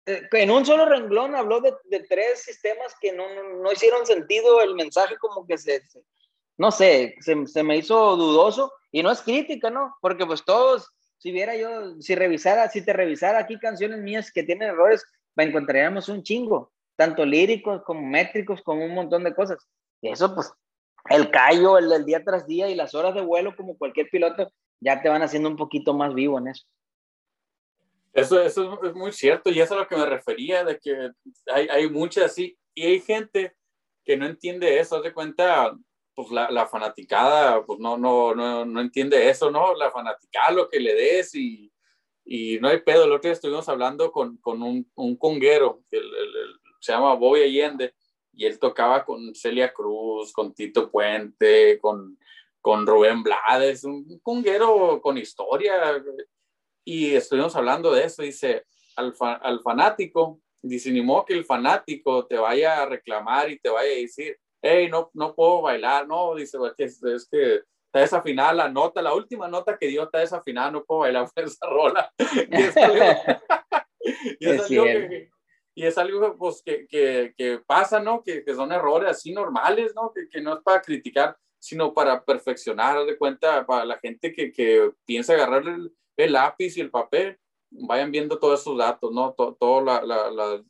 en un solo renglón habló de, tres sistemas que no, no, hicieron sentido, el mensaje como que se, no sé, se, se, me hizo dudoso y no es crítica, ¿no? Porque pues todos, si viera yo, si revisara, si te revisara aquí canciones mías que tienen errores, encontraríamos un chingo, tanto líricos como métricos, como un montón de cosas. Y eso pues, el callo, el, el día tras día y las horas de vuelo, como cualquier piloto, ya te van haciendo un poquito más vivo en eso. Eso, eso es muy cierto y eso es a lo que me refería, de que hay, hay muchas así y hay gente que no entiende eso, haz de cuenta, pues la, la, fanaticada, pues no, no, no, no entiende eso, ¿no? La fanaticada, lo que le des y, y no hay pedo. El otro día estuvimos hablando con, con un, un conguero, que se llama Bobby Allende, y él tocaba con Celia Cruz, con Tito Puente, con, con Rubén Blades, un conguero con historia, y estuvimos hablando de eso, dice, al, al fanático, dice, ni modo que el fanático te vaya a reclamar y te vaya a decir, hey, no, no puedo bailar, no, dice, es, es que está desafinada la nota, la última nota que dio está desafinada, no puedo bailar esa rola. y es algo, y es algo que, y es algo pues, que, que, que pasa, ¿no? Que, que, son errores así normales, ¿no? Que, que no es para criticar, sino para perfeccionar, de cuenta, para la gente que, que piensa agarrar el, el lápiz y el papel, vayan viendo todos esos datos, ¿no? Toda la, la, la,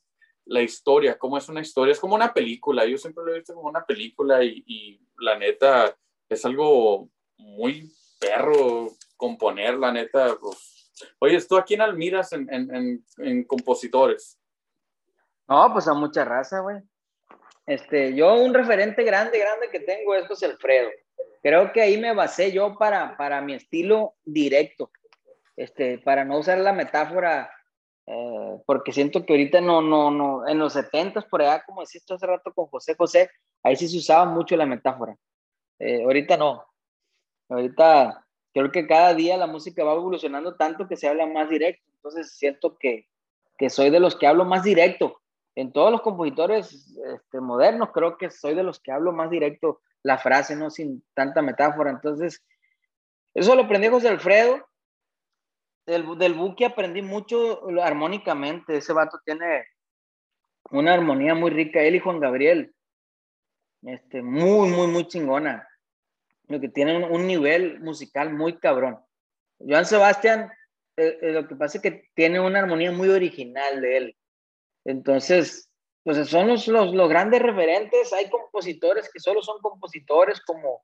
la, historia, cómo es una historia, es como una película, yo siempre lo he visto como una película y, y la neta es algo muy perro componer, la neta. Pues. Oye, ¿tú a quién admiras en, en, en, compositores? No, pues a mucha raza, güey. Este, yo un referente grande, grande que tengo es José Alfredo. Creo que ahí me basé yo para, para mi estilo directo este, para no usar la metáfora, eh, porque siento que ahorita no, no, no, en los 70 por allá, como deciste hace rato con José José, ahí sí se usaba mucho la metáfora. Eh, ahorita no. Ahorita creo que cada día la música va evolucionando tanto que se habla más directo. Entonces siento que, que soy de los que hablo más directo. En todos los compositores este, modernos creo que soy de los que hablo más directo la frase, no sin tanta metáfora. Entonces, eso lo aprendí José Alfredo del, del buque aprendí mucho armónicamente. Ese vato tiene una armonía muy rica. Él y Juan Gabriel. Este, muy, muy, muy chingona. Lo que tiene un, nivel musical muy cabrón. Joan Sebastián, eh, eh, lo que pasa es que tiene una armonía muy original de él. Entonces, pues son los, los, los grandes referentes. Hay compositores que solo son compositores como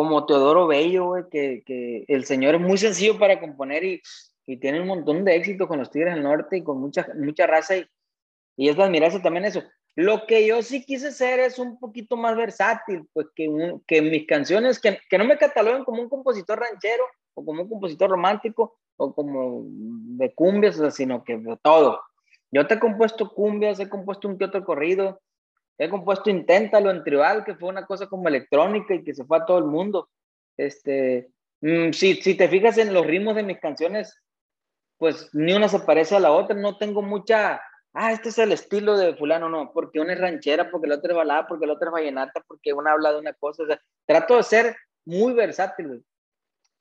como Teodoro Bello, que, que, el señor es muy sencillo para componer y, y, tiene un montón de éxito con los Tigres del Norte y con mucha, mucha raza y, y es de admirarse también eso. Lo que yo sí quise ser es un poquito más versátil, pues que, que mis canciones, que, que no me cataloguen como un compositor ranchero o como un compositor romántico o como de cumbias, sino que de todo. Yo te he compuesto cumbias, he compuesto un que otro corrido, He compuesto Inténtalo en Tribal, que fue una cosa como electrónica y que se fue a todo el mundo. Este, mm, si, si te fijas en los ritmos de mis canciones, pues ni una se parece a la otra. No tengo mucha, ah, este es el estilo de fulano, no, porque una es ranchera, porque la otra es balada, porque la otra es vallenata, porque una habla de una cosa. O sea, trato de ser muy versátil,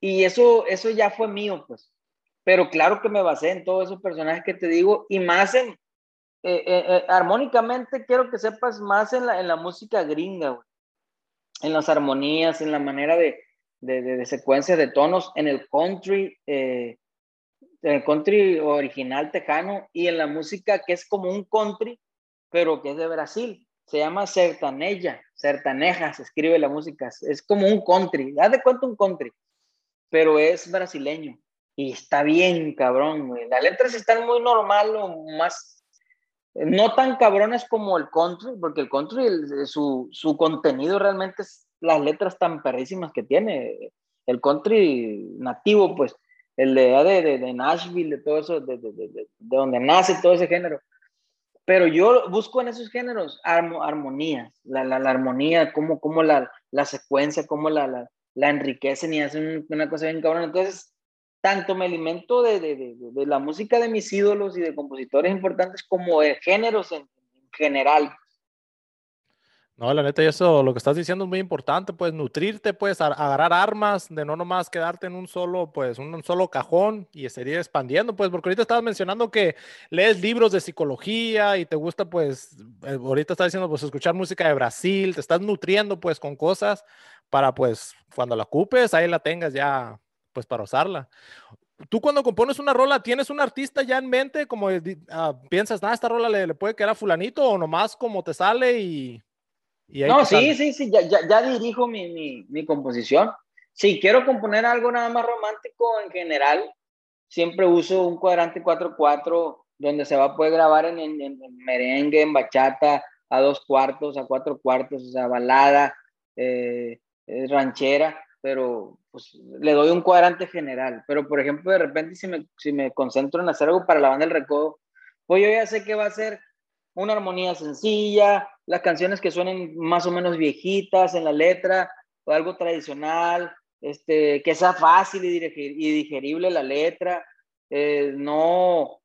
Y eso, eso ya fue mío, pues. Pero claro que me basé en todos esos personajes que te digo, y más en, eh, eh, eh, armónicamente quiero que sepas más en la, en la música gringa, en las armonías, en la manera de, de, de, secuencias de tonos, en el country, en el country original tejano y en la música que es como un country, pero que es de Brasil. Se llama sertaneja, sertaneja se escribe la música, es como un country, haz de cuenta un country, pero es brasileño. Y está bien, cabrón, Las letras están muy normal o más no tan cabrones como el country, porque el country, su, su, contenido realmente es las letras tan perrísimas que tiene. El country nativo, pues, el de, de, de Nashville, de todo eso, de, de, de, donde nace todo ese género. Pero yo busco en esos géneros armonías, la, la, la, armonía, cómo, cómo la, la secuencia, cómo la, la enriquecen y hacen una cosa bien cabrón. Entonces, tanto me alimento de, de, de, de, la música de mis ídolos y de compositores importantes como de géneros en, en general. No, la neta, eso lo que estás diciendo es muy importante, pues nutrirte, pues agarrar armas, de no nomás quedarte en un solo, pues un, solo cajón y seguir expandiendo, pues porque ahorita estabas mencionando que lees libros de psicología y te gusta, pues, eh, ahorita estás diciendo, pues escuchar música de Brasil, te estás nutriendo, pues, con cosas para, pues, cuando la ocupes, ahí la tengas ya, pues, para usarla. Tú cuando compones una rola, ¿tienes un artista ya en mente? Como uh, piensas, nada, esta rola le, le puede quedar a fulanito o nomás como te sale y no, sí, sí, sí, ya, ya, ya dirijo mi, mi, mi, composición. Si quiero componer algo nada más romántico en general, siempre uso un cuadrante 4-4 donde se va a poder grabar en, en, en, merengue, en bachata, a dos cuartos, a cuatro cuartos, o sea, balada, eh, ranchera, pero pues le doy un cuadrante general. Pero, por ejemplo, de repente si me, si me concentro en hacer algo para la banda del recodo, pues yo ya sé que va a ser una armonía sencilla, las canciones que suenen más o menos viejitas en la letra, o algo tradicional, este, que sea fácil y, digerible la letra, eh, no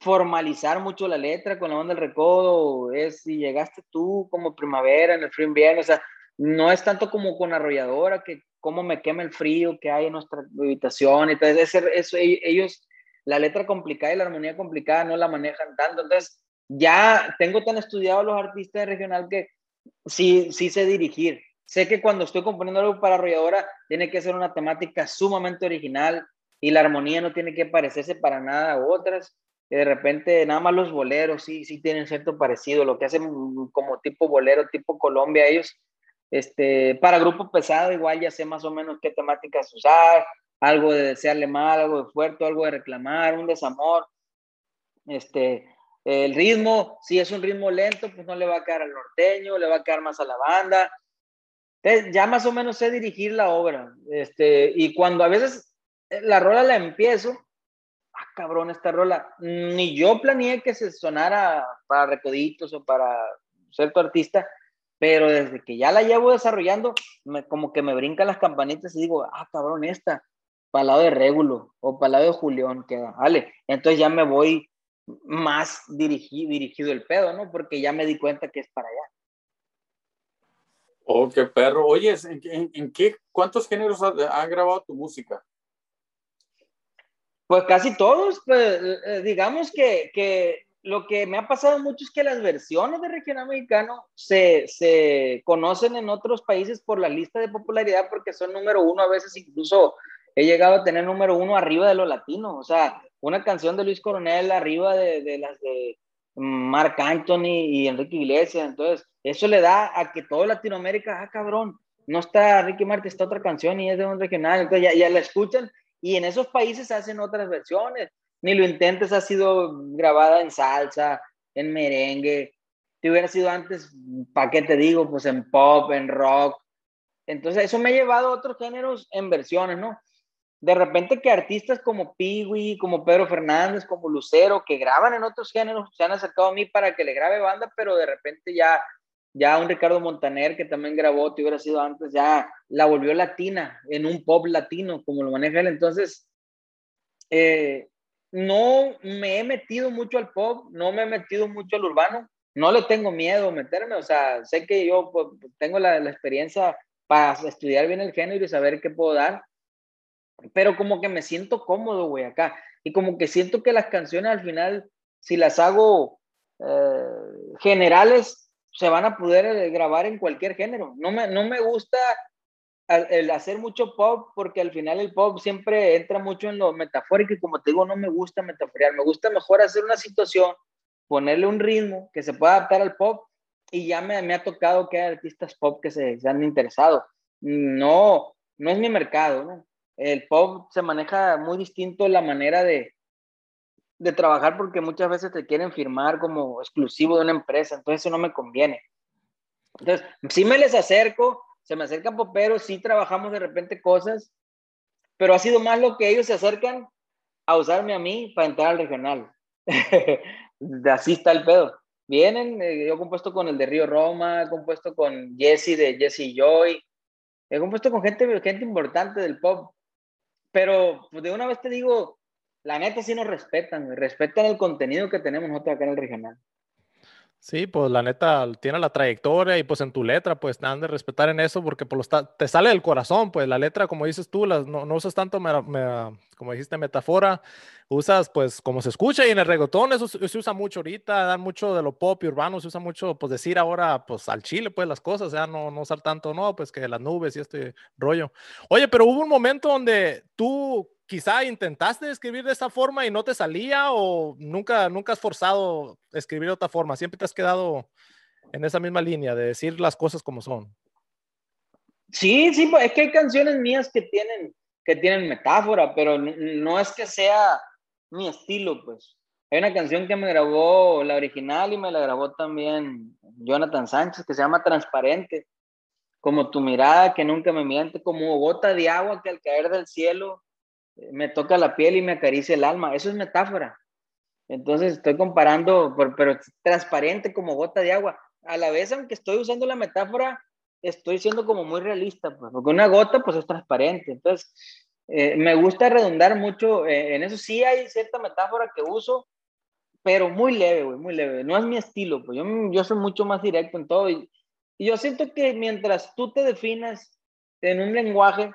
formalizar mucho la letra con la banda del recodo, es si llegaste tú como primavera en el frío invierno, o sea, no es tanto como con arrolladora, que cómo me quema el frío que hay en nuestra habitación, entonces eso, ellos, la letra complicada y la armonía complicada no la manejan tanto, entonces ya tengo tan estudiado los artistas de regional que sí, sí sé dirigir. Sé que cuando estoy componiendo algo para arrolladora tiene que ser una temática sumamente original y la armonía no tiene que parecerse para nada a otras. Que de repente nada más los boleros sí, sí tienen cierto parecido, lo que hacen como tipo bolero, tipo Colombia, ellos, este, para grupo pesado igual ya sé más o menos qué temáticas usar, algo de desearle mal, algo de fuerte, algo de reclamar, un desamor, este, el ritmo, si es un ritmo lento, pues no le va a quedar al norteño, le va a quedar más a la banda. Entonces, ya más o menos sé dirigir la obra. Este, y cuando a veces eh, la rola la empiezo, ah, cabrón, esta rola, ni yo planeé que se sonara para recoditos o para ser tu artista, pero desde que ya la llevo desarrollando, me, como que me brincan las campanitas y digo, ah, cabrón, esta, para el lado de Régulo o para el lado de Julián, queda, vale. Entonces ya me voy más dirigido, dirigido el pedo, ¿no? Porque ya me di cuenta que es para allá. Oh, qué perro. Oye, ¿en, en, qué, cuántos géneros ha, grabado tu música? Pues casi todos, pues eh, digamos que, que, lo que me ha pasado mucho es que las versiones de regional mexicano se, se conocen en otros países por la lista de popularidad porque son número uno, a veces incluso he llegado a tener número uno arriba de lo latino, o sea, una canción de Luis Coronel arriba de, de las de Marc Anthony y Enrique Iglesias. Entonces, eso le da a que toda Latinoamérica, ah, cabrón, no está Ricky Martin, está otra canción y es de un regional. Entonces, ya, ya la escuchan y en esos países hacen otras versiones. Ni lo intentes, ha sido grabada en salsa, en merengue. Si hubiera sido antes, ¿para qué te digo? Pues en pop, en rock. Entonces, eso me ha llevado a otros géneros en versiones, ¿no? de repente que artistas como Piwi, como Pedro Fernández, como Lucero, que graban en otros géneros, se han acercado a mí para que le grabe banda, pero de repente ya, ya un Ricardo Montaner, que también grabó, te hubiera sido antes, ya la volvió latina, en un pop latino, como lo maneja él. Entonces, eh, no me he metido mucho al pop, no me he metido mucho al urbano, no le tengo miedo a meterme, o sea, sé que yo pues, tengo la, experiencia para estudiar bien el género y saber qué puedo dar pero como que me siento cómodo, güey, acá. Y como que siento que las canciones al final, si las hago eh, generales, se van a poder eh, grabar en cualquier género. No me, no me gusta el hacer mucho pop porque al final el pop siempre entra mucho en lo metafórico y como te digo, no me gusta metaforear, me gusta mejor hacer una situación, ponerle un ritmo que se pueda adaptar al pop y ya me, me ha tocado que hay artistas pop que se, se han interesado. No, no es mi mercado, ¿no? el pop se maneja muy distinto la manera de, de trabajar porque muchas veces te quieren firmar como exclusivo de una empresa, entonces eso no me conviene. Entonces, sí me les acerco, se me acercan poperos, sí trabajamos de repente cosas, pero ha sido más lo que ellos se acercan a usarme a mí para entrar al regional. Así está el pedo. Vienen, eh, yo he compuesto con el de Río Roma, he compuesto con Jesse de Jesse Joy, he compuesto con gente, gente importante del pop, pero pues, de una vez te digo, la neta sí nos respetan, respetan el contenido que tenemos nosotros acá en el regional. Sí, pues la neta tiene la trayectoria y pues en tu letra, pues te han de respetar en eso porque te sale del corazón, pues la letra, como dices tú, no, no, usas tanto, como dijiste, metáfora, usas pues como se escucha y en el reggaetón eso se usa mucho ahorita, dan mucho de lo pop y urbano, se usa mucho pues decir ahora pues al chile pues las cosas, sea, no, no usar tanto, no, pues que las nubes y este rollo. Oye, pero hubo un momento donde tú quizá intentaste escribir de esa forma y no te salía o nunca, nunca has forzado escribir de otra forma, siempre te has quedado en esa misma línea de decir las cosas como son. Sí, sí, es que hay canciones mías que tienen, que tienen metáfora, pero no, es que sea mi estilo, pues. Hay una canción que me grabó la original y me la grabó también Jonathan Sánchez que se llama Transparente. Como tu mirada que nunca me miente, como gota de agua que al caer del cielo me toca la piel y me acaricia el alma. Eso es metáfora. Entonces estoy comparando, pero transparente como gota de agua. A la vez, aunque estoy usando la metáfora, estoy siendo como muy realista, pues, porque una gota pues es transparente. Entonces, eh, me gusta redundar mucho eh, en eso. Sí hay cierta metáfora que uso, pero muy leve, muy leve. No es mi estilo, pues yo, yo soy mucho más directo en todo. y yo siento que mientras tú te definas en un lenguaje,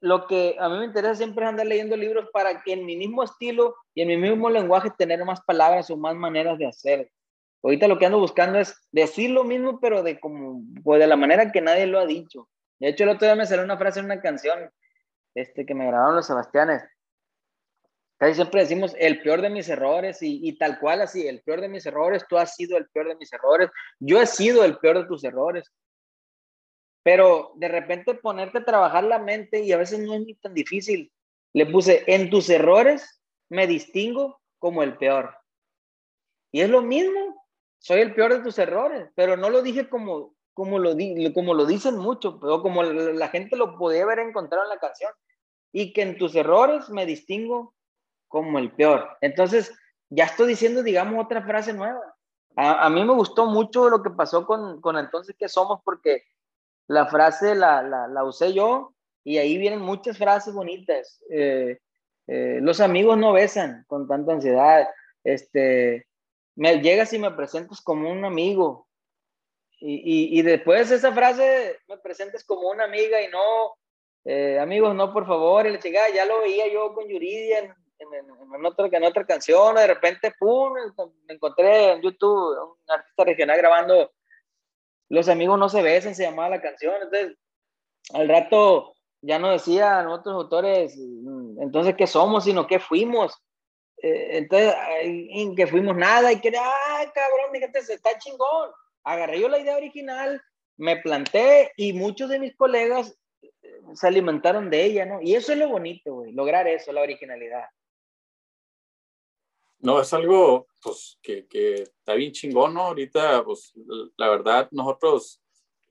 lo que a mí me interesa siempre es andar leyendo libros para que en mi mismo estilo y en mi mismo lenguaje tener más palabras o más maneras de hacer. Ahorita lo que ando buscando es decir lo mismo, pero de como de la manera que nadie lo ha dicho. De hecho, el otro día me salió una frase en una canción este, que me grabaron los Sebastianes. Casi siempre decimos el peor de mis errores y, tal cual así, el peor de mis errores, tú has sido el peor de mis errores, yo he sido el peor de tus errores. Pero de repente ponerte a trabajar la mente y a veces no es ni tan difícil. Le puse, en tus errores me distingo como el peor. Y es lo mismo, soy el peor de tus errores, pero no lo dije como, como, lo, como lo dicen mucho, pero como la gente lo podía haber encontrado en la canción. Y que en tus errores me distingo como el peor. Entonces, ya estoy diciendo, digamos, otra frase nueva. A, mí me gustó mucho lo que pasó con, con Entonces, ¿qué somos? Porque la frase la, la, la, usé yo y ahí vienen muchas frases bonitas. Eh, eh, los amigos no besan con tanta ansiedad. Este, me llegas y me presentas como un amigo. Y, y, y después esa frase me presentes como una amiga y no, eh, amigos, no, por favor. Y le chica, ya lo veía yo con Yuridia en, en, otra, en otra canción. De repente, pum, me encontré en YouTube un artista regional grabando los amigos no se besan, se llamaba la canción. Entonces, al rato ya no decían otros autores, mm, entonces, ¿qué somos? Sino, ¿qué fuimos? Eh, entonces, en que fuimos nada y que, ay, cabrón, fíjate, se está chingón. Agarré yo la idea original, me planté y muchos de mis colegas eh, se alimentaron de ella, ¿no? Y eso es lo bonito, güey, lograr eso, la originalidad. No, es algo pues, que, que, está bien chingón, ¿no? Ahorita, pues, la verdad, nosotros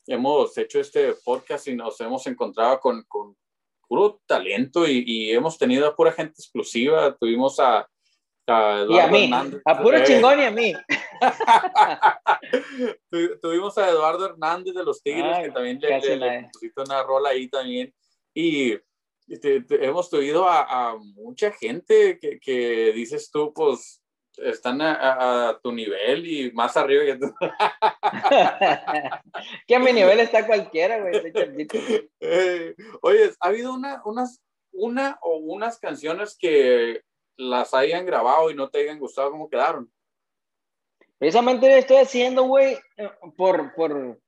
hemos hecho este podcast y nos hemos encontrado con, con puro talento y, y, hemos tenido a pura gente exclusiva. Tuvimos a, a y a mí, Hernández. a puro chingón y a mí. Tuvimos a Eduardo Hernández de los Tigres, que también le, le, le pusiste una rola ahí también. Y este, hemos oído a, mucha gente que, que, dices tú, pues, están a, tu nivel y más arriba que tú. que a mi nivel está cualquiera, güey. Eh, oye, ¿ha habido una, unas, una o unas canciones que las hayan grabado y no te hayan gustado cómo quedaron? Precisamente estoy haciendo, güey, por, por,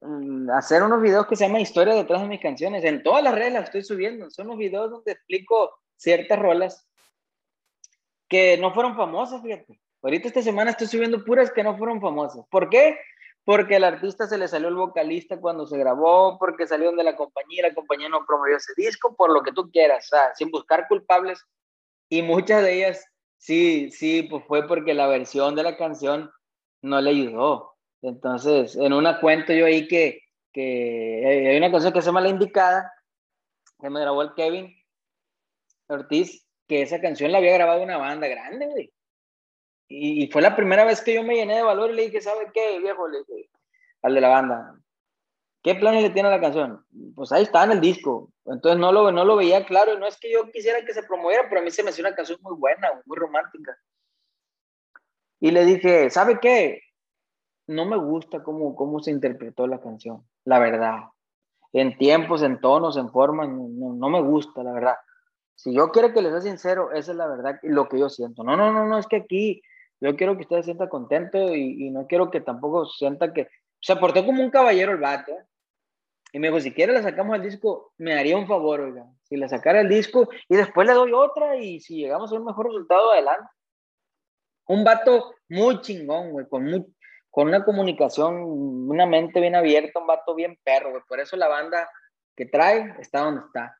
Mm, hacer unos videos que se llama Historia detrás de mis canciones. En todas las redes las estoy subiendo. Son unos videos donde explico ciertas rolas que no fueron famosas, fíjate. Ahorita esta semana estoy subiendo puras que no fueron famosas. ¿Por qué? Porque el artista se le salió el vocalista cuando se grabó, porque salieron de la compañía, la compañía no promovió ese disco, por lo que tú quieras, o sea, sin buscar culpables. Y muchas de ellas, sí, sí, pues fue porque la versión de la canción no le ayudó. Entonces, en una cuento yo ahí que, que hay una canción que se llama La Indicada, que me grabó el Kevin, Ortiz que esa canción la había grabado una banda grande, güey. Y, fue la primera vez que yo me llené de valor y le dije, ¿sabe qué, viejo? Le dije, al de la banda, ¿qué planes le tiene a la canción? Pues ahí está en el disco. Entonces no lo, no lo veía claro. No es que yo quisiera que se promoviera, pero a mí se me hacía una canción muy buena, muy romántica. Y le dije, ¿sabe qué? No me gusta cómo, cómo se interpretó la canción, la verdad. En tiempos, en tonos, en formas, no, no me gusta, la verdad. Si yo quiero que les sea sincero, esa es la verdad y lo que yo siento. No, no, no, no, es que aquí yo quiero que ustedes sientan contento y, y no quiero que tampoco sienta que... Se portó como un caballero el vato. Y me dijo, si quiere le sacamos el disco, me haría un favor, oiga. Si le sacara el disco y después le doy otra y si llegamos a un mejor resultado, adelante. Un vato muy chingón, güey, con, muy, con una comunicación, una mente bien abierta, un vato bien perro, güey. Por eso la banda que trae está donde está.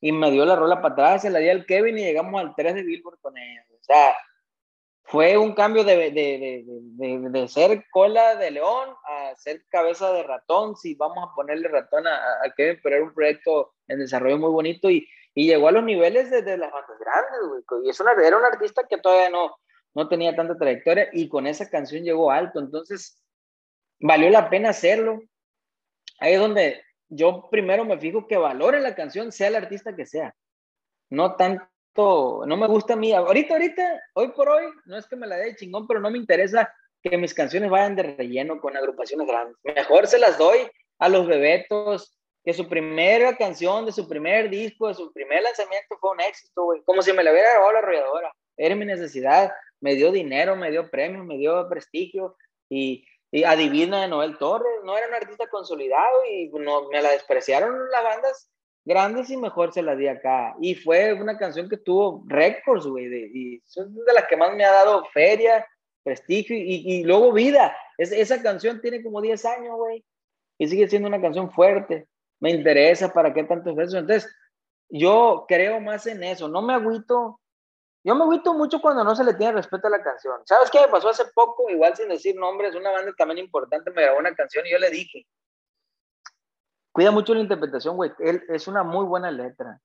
Y me dio la rola para atrás, se la di al Kevin y llegamos al 3 de Billboard con ella. O sea, fue un cambio de, de, de, de, ser cola de león a ser cabeza de ratón, si vamos a ponerle ratón a, a Kevin, pero era un proyecto en desarrollo muy bonito y, y llegó a los niveles de, las bandas grandes, güey. Y es una, era un artista que todavía no, no tenía tanta trayectoria y con esa canción llegó alto, entonces valió la pena hacerlo. Ahí es donde yo primero me fijo que valore la canción, sea el artista que sea. No tanto, no me gusta a mí. Ahorita, ahorita, hoy por hoy, no es que me la dé chingón, pero no me interesa que mis canciones vayan de relleno con agrupaciones grandes. Mejor se las doy a los bebetos, que su primera canción de su primer disco, de su primer lanzamiento fue un éxito, güey. Como si me la hubiera grabado la arrolladora. Era mi necesidad me dio dinero, me dio premios, me dio prestigio y, adivina de Noel Torres, no era un artista consolidado y no, me la despreciaron las bandas grandes y mejor se la di acá. Y fue una canción que tuvo récords, güey, y son de las que más me ha dado feria, prestigio y, y luego vida. Es, esa canción tiene como 10 años, güey, y sigue siendo una canción fuerte. Me interesa, ¿para qué tantos besos? Entonces, yo creo más en eso. No me agüito yo me agüito mucho cuando no se le tiene respeto a la canción. ¿Sabes qué me pasó hace poco? Igual sin decir nombres, una banda también importante me grabó una canción y yo le dije, cuida mucho la interpretación, güey. Él es una muy buena letra.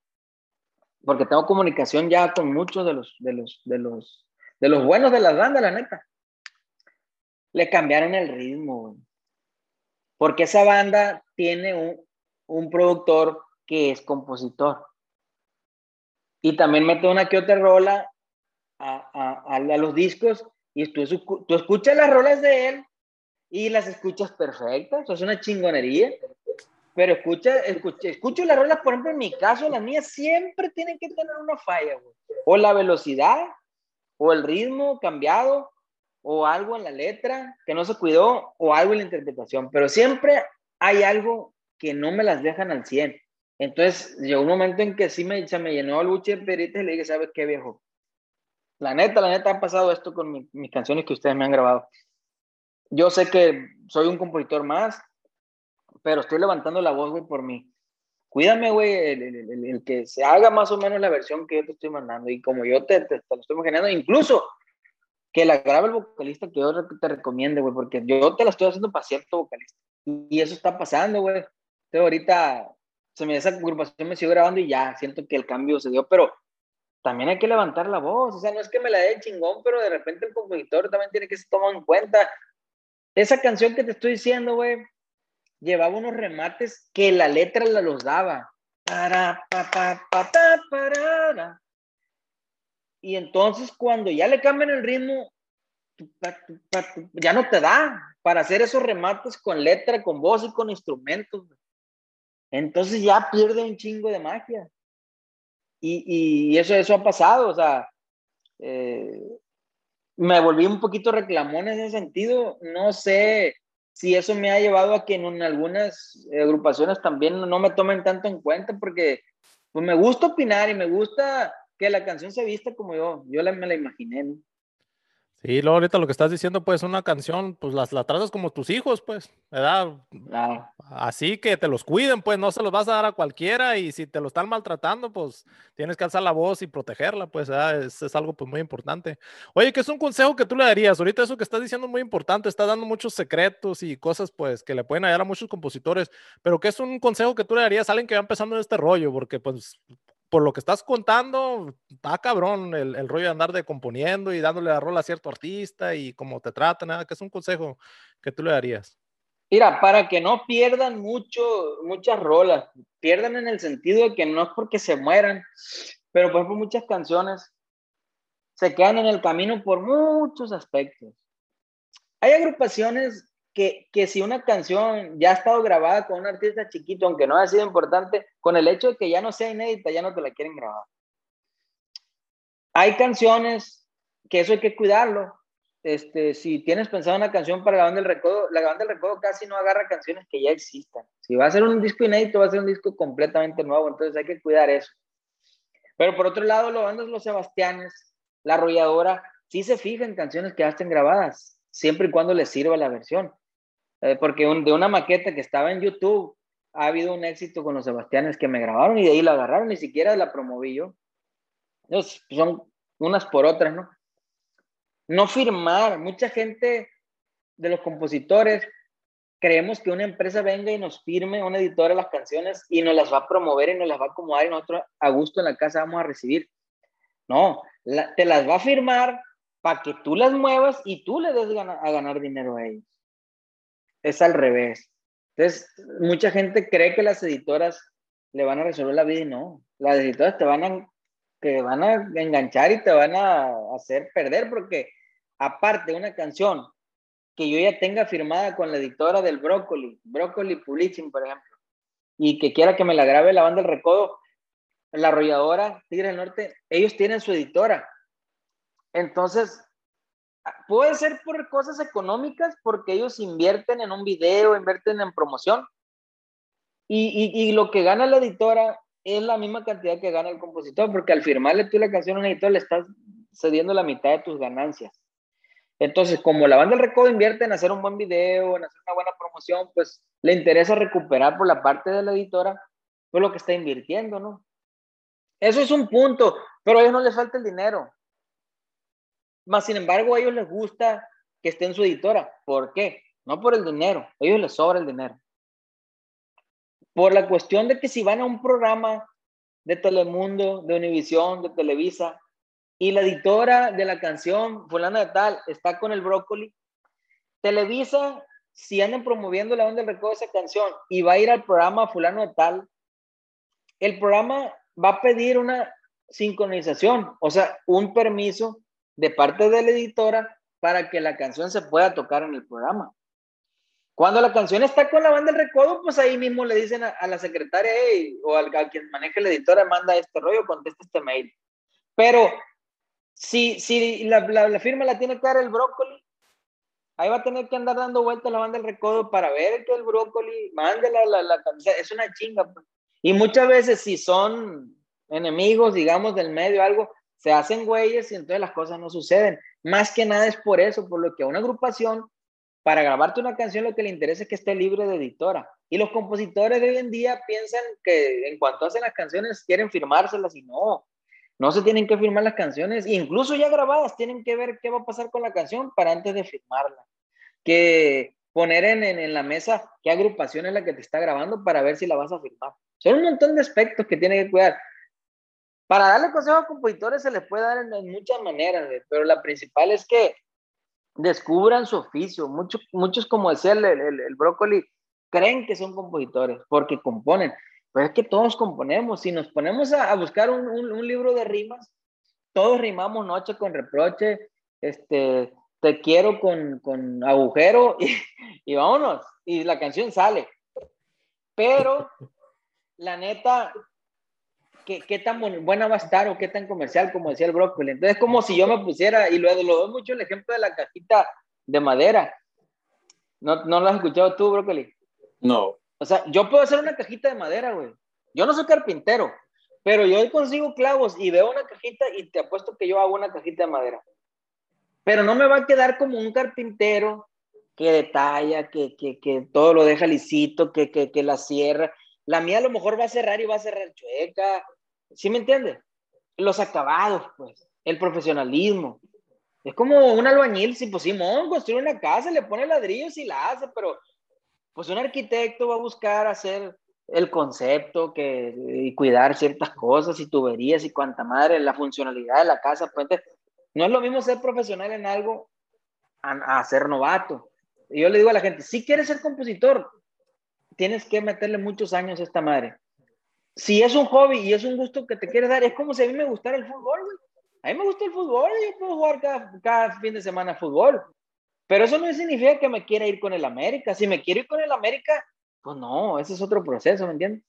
Porque tengo comunicación ya con muchos de los, de los, de los, de los buenos de la banda, la neta. Le cambiaron el ritmo, güey. Porque esa banda tiene un, un productor que es compositor y también mete una que otra rola a, a, a los discos y tú, tú, escuchas las rolas de él y las escuchas perfectas, eso es una chingonería. Pero escucha, escucha, escucho las rolas, por ejemplo, en mi caso, las mías siempre tienen que tener una falla, güey. O la velocidad, o el ritmo cambiado, o algo en la letra que no se cuidó, o algo en la interpretación. Pero siempre hay algo que no me las dejan al 100. Entonces llegó un momento en que sí me, se me llenó el buche de peritas y le dije, ¿sabes qué, viejo? La neta, la neta ha pasado esto con mis canciones que ustedes me han grabado. Yo sé que soy un compositor más, pero estoy levantando la voz, güey, por mí. Cuídame, güey, el, que se haga más o menos la versión que yo te estoy mandando. Y como yo te, te, lo estoy imaginando, incluso que la grabe el vocalista que yo te recomiende, güey, porque yo te la estoy haciendo para cierto vocalista. Y eso está pasando, güey. Entonces ahorita se me, esa agrupación me siguió grabando y ya siento que el cambio se dio, pero también hay que levantar la voz, o sea, no es que me la dé chingón, pero de repente el compositor también tiene que ser tomado en cuenta. Esa canción que te estoy diciendo, güey, llevaba unos remates que la letra la los daba. Y entonces cuando ya le cambian el ritmo, ya no te da para hacer esos remates con letra, con voz y con instrumentos. Entonces ya pierde un chingo de magia. Y, y eso, eso ha pasado, o sea, eh, me volví un poquito reclamón en ese sentido. No sé si eso me ha llevado a que en algunas agrupaciones también no me tomen tanto en cuenta, porque pues me gusta opinar y me gusta que la canción se vista como yo, yo la, me la imaginé. ¿no? Sí, luego ahorita lo que estás diciendo, pues una canción, pues las la tratas como tus hijos, pues, ¿verdad? Así que te los cuiden, pues no se los vas a dar a cualquiera y si te lo están maltratando, pues tienes que alzar la voz y protegerla, pues. Es, es, algo pues muy importante. Oye, ¿qué es un consejo que tú le darías? Ahorita eso que estás diciendo es muy importante, estás dando muchos secretos y cosas, pues, que le pueden ayudar a muchos compositores, pero ¿qué es un consejo que tú le darías a alguien que va empezando en este rollo? Porque, pues, por lo que estás contando, está cabrón el, el, rollo de andar de componiendo y dándole la rola a cierto artista y cómo te tratan, nada, que es un consejo que tú le darías. Mira, para que no pierdan mucho, muchas rolas, pierdan en el sentido de que no es porque se mueran, pero por ejemplo muchas canciones se quedan en el camino por muchos aspectos. Hay agrupaciones que, que, si una canción ya ha estado grabada con un artista chiquito, aunque no haya sido importante, con el hecho de que ya no sea inédita, ya no te la quieren grabar. Hay canciones que eso hay que cuidarlo. Este, si tienes pensado una canción para la banda del recodo, la banda del recodo casi no agarra canciones que ya existan. Si va a ser un disco inédito, va a ser un disco completamente nuevo, entonces hay que cuidar eso. Pero por otro lado, los bandas Los Sebastianes, la arrolladora, sí se fijan canciones que ya estén grabadas, siempre y cuando les sirva la versión. Eh, porque de una maqueta que estaba en YouTube, ha habido un éxito con los Sebastianes que me grabaron y de ahí la agarraron, ni siquiera la promoví yo. Son unas por otras, ¿no? No firmar. Mucha gente de los compositores creemos que una empresa venga y nos firme, una editora las canciones y nos las va a promover y nos las va a acomodar y nosotros a gusto en la casa vamos a recibir. No, te las va a firmar para que tú las muevas y tú le des a ganar dinero a ellos es al revés. Entonces, mucha gente cree que las editoras le van a resolver la vida y no. Las editoras te van a, te van a enganchar y te van a hacer perder porque aparte una canción que yo ya tenga firmada con la editora del Brócoli, Brócoli Publishing, por ejemplo, y que quiera que me la grabe la banda del Recodo, la arrolladora Tigre del Norte, ellos tienen su editora. Entonces, puede ser por cosas económicas, porque ellos invierten en un video, invierten en promoción, y, y, lo que gana la editora es la misma cantidad que gana el compositor, porque al firmarle tú la canción a un editor le estás cediendo la mitad de tus ganancias. Entonces, como la banda del recodo invierte en hacer un buen video, en hacer una buena promoción, pues le interesa recuperar por la parte de la editora pues lo que está invirtiendo, ¿no? Eso es un punto, pero a ellos no les falta el dinero. Más sin embargo, a ellos les gusta que esté en su editora. ¿Por qué? No por el dinero, a ellos les sobra el dinero. Por la cuestión de que si van a un programa de Telemundo, de Univisión, de Televisa, y la editora de la canción, fulana de tal, está con el brócoli, Televisa, si andan promoviendo la onda del recodo de esa canción y va a ir al programa fulano de tal, el programa va a pedir una sincronización, o sea, un permiso de parte de la editora para que la canción se pueda tocar en el programa. Cuando la canción está con la banda del recodo, pues ahí mismo le dicen a, la secretaria o al, a quien maneje la editora, manda este rollo, contesta este mail. Pero si, si la, la, firma la tiene que dar el brócoli, ahí va a tener que andar dando vueltas la banda del recodo para ver que el brócoli mande la, la, la Es una chinga. Pues. Y muchas veces si son enemigos, digamos, del medio, algo, se hacen güeyes y entonces las cosas no suceden. Más que nada es por eso, por lo que a una agrupación, para grabarte una canción, lo que le interesa es que esté libre de editora. Y los compositores de hoy en día piensan que en cuanto hacen las canciones quieren firmárselas y no, no se tienen que firmar las canciones, incluso ya grabadas, tienen que ver qué va a pasar con la canción para antes de firmarla. Que poner en, en, la mesa qué agrupación es la que te está grabando para ver si la vas a firmar. Son un montón de aspectos que tienen que cuidar. Para darle consejo a compositores se les puede dar en, muchas maneras, pero la principal es que descubran su oficio. Muchos, muchos como decía el, el, brócoli, creen que son compositores porque componen, pero es que todos componemos. Si nos ponemos a, buscar un, un, libro de rimas, todos rimamos noche con reproche, este, te quiero con, con agujero y, y vámonos, y la canción sale. Pero la neta, qué, tan buena va a estar o qué tan comercial, como decía el brócoli. Entonces, como si yo me pusiera, y luego lo doy mucho el ejemplo de la cajita de madera. ¿No, ¿No lo has escuchado tú, brócoli? No. O sea, yo puedo hacer una cajita de madera, güey. Yo no soy carpintero, pero yo consigo clavos y veo una cajita y te apuesto que yo hago una cajita de madera. Pero no me va a quedar como un carpintero que detalla, que, que, que todo lo deja lisito, que, que, que la cierra. La mía a lo mejor va a cerrar y va a cerrar chueca, ¿Sí me entiendes? Los acabados, pues, el profesionalismo. Es como un albañil, si pues Simón construye una casa, le pone ladrillos y la hace, pero pues un arquitecto va a buscar hacer el concepto, que y cuidar ciertas cosas y tuberías y cuanta madre, la funcionalidad de la casa. Pues, no es lo mismo ser profesional en algo a, ser novato. Y yo le digo a la gente, si quieres ser compositor, tienes que meterle muchos años a esta madre. Si es un hobby y es un gusto que te quieres dar, es como si a mí me gustara el fútbol, A mí me gusta el fútbol, yo puedo jugar cada, cada fin de semana fútbol. Pero eso no significa que me quiera ir con el América. Si me quiero ir con el América, pues no, ese es otro proceso, ¿me entiendes?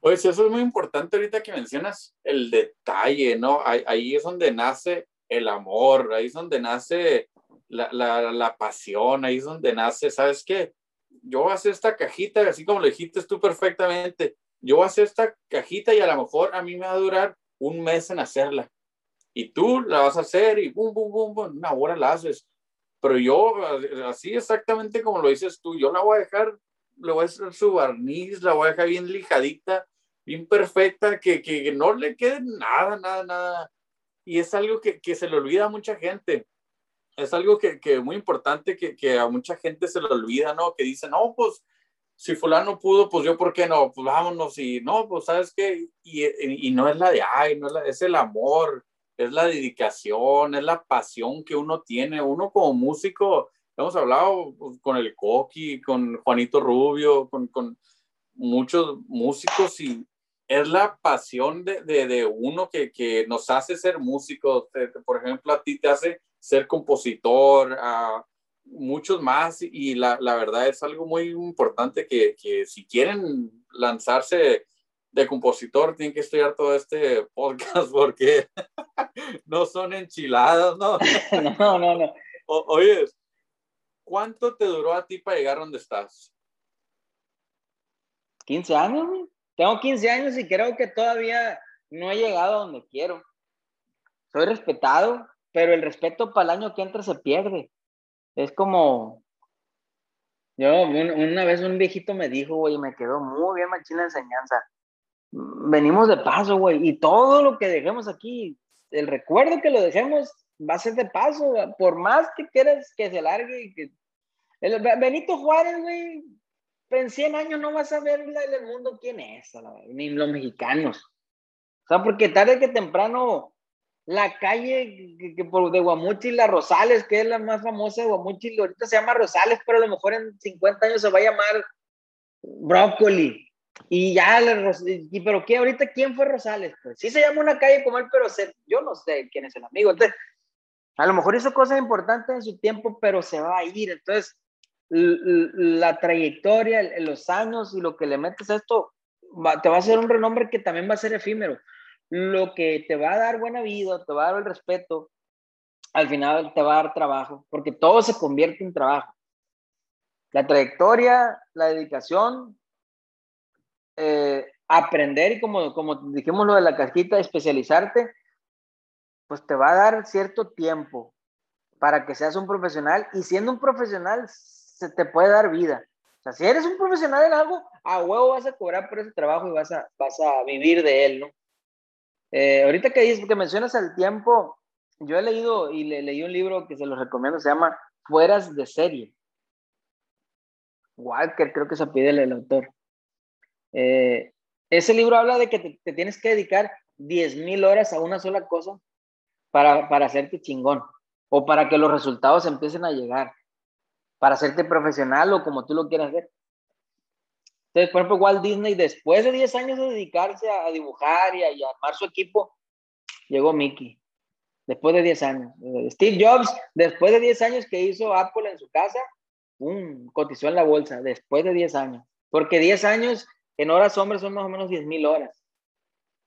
Pues eso es muy importante ahorita que mencionas el detalle, ¿no? Ahí, es donde nace el amor, ahí es donde nace la, la, la, pasión, ahí es donde nace, ¿sabes qué? Yo voy a hacer esta cajita, así como lo dijiste tú perfectamente, yo voy a hacer esta cajita y a lo mejor a mí me va a durar un mes en hacerla. Y tú la vas a hacer y bum, bum, bum, una hora la haces. Pero yo, así exactamente como lo dices tú, yo la voy a dejar le voy a hacer su barniz, la voy a dejar bien lijadita, bien perfecta, que, que, no le quede nada, nada, nada. Y es algo que, que se le olvida a mucha gente. Es algo que, que muy importante que, que a mucha gente se le olvida, ¿no? Que dice, no, pues si fulano pudo, pues yo, ¿por qué no? Pues vámonos y no, pues sabes qué, y, y, no es la de, ay, no es, la, es el amor, es la dedicación, es la pasión que uno tiene. Uno como músico, hemos hablado pues, con el Coqui, con Juanito Rubio, con, con muchos músicos y es la pasión de, de, de uno que, que, nos hace ser músicos. Por ejemplo, a ti te hace ser compositor, a muchos más y la, la verdad es algo muy importante que, que, si quieren lanzarse de compositor tienen que estudiar todo este podcast porque no son enchiladas, ¿no? no, no, no. oye, ¿Cuánto te duró a ti para llegar donde estás? 15 años, Tengo 15 años y creo que todavía no he llegado a donde quiero. Soy respetado, pero el respeto para el año que entra se pierde. Es como, yo una vez un viejito me dijo, güey, me quedó muy bien machina la enseñanza. Venimos de paso, güey, y todo lo que dejemos aquí, el recuerdo que lo dejemos va a ser de paso, por más que quieras que se largue y que... El Benito Juárez, güey, en 100 años no vas a ver en el mundo quién es, ni los mexicanos. O sea, porque tarde que temprano la calle que, por, de Guamuchi, la Rosales, que es la más famosa de Guamuchi, ahorita se llama Rosales, pero a lo mejor en 50 años se va a llamar Brócoli. Y ya, y, pero ¿qué? Ahorita, ¿quién fue Rosales? Pues sí se llama una calle como él, pero yo no sé quién es el amigo. Entonces, a lo mejor hizo cosas importantes en su tiempo, pero se va a ir. Entonces, la trayectoria, los años y lo que le metes a esto, te va a hacer un renombre que también va a ser efímero. Lo que te va a dar buena vida, te va a dar el respeto, al final te va a dar trabajo, porque todo se convierte en trabajo. La trayectoria, la dedicación, eh, aprender y como, como dijimos lo de la cajita, especializarte, pues te va a dar cierto tiempo para que seas un profesional y siendo un profesional se te puede dar vida. O sea, si eres un profesional en algo, a huevo vas a cobrar por ese trabajo y vas a, vas a vivir de él, ¿no? Eh, ahorita que, dices, que mencionas el tiempo, yo he leído y le, leí un libro que se los recomiendo, se llama Fueras de serie. Walker, creo que se pide el, autor. Eh, ese libro habla de que te, tienes que dedicar 10.000 horas a una sola cosa para, para hacerte chingón o para que los resultados empiecen a llegar, para hacerte profesional o como tú lo quieras hacer. Entonces, por ejemplo, Walt Disney, después de 10 años de dedicarse a, dibujar y a, armar su equipo, llegó Mickey. Después de 10 años. Steve Jobs, después de 10 años que hizo Apple en su casa, cotizó en la bolsa, después de 10 años. Porque 10 años en horas hombres son más o menos 10 mil horas.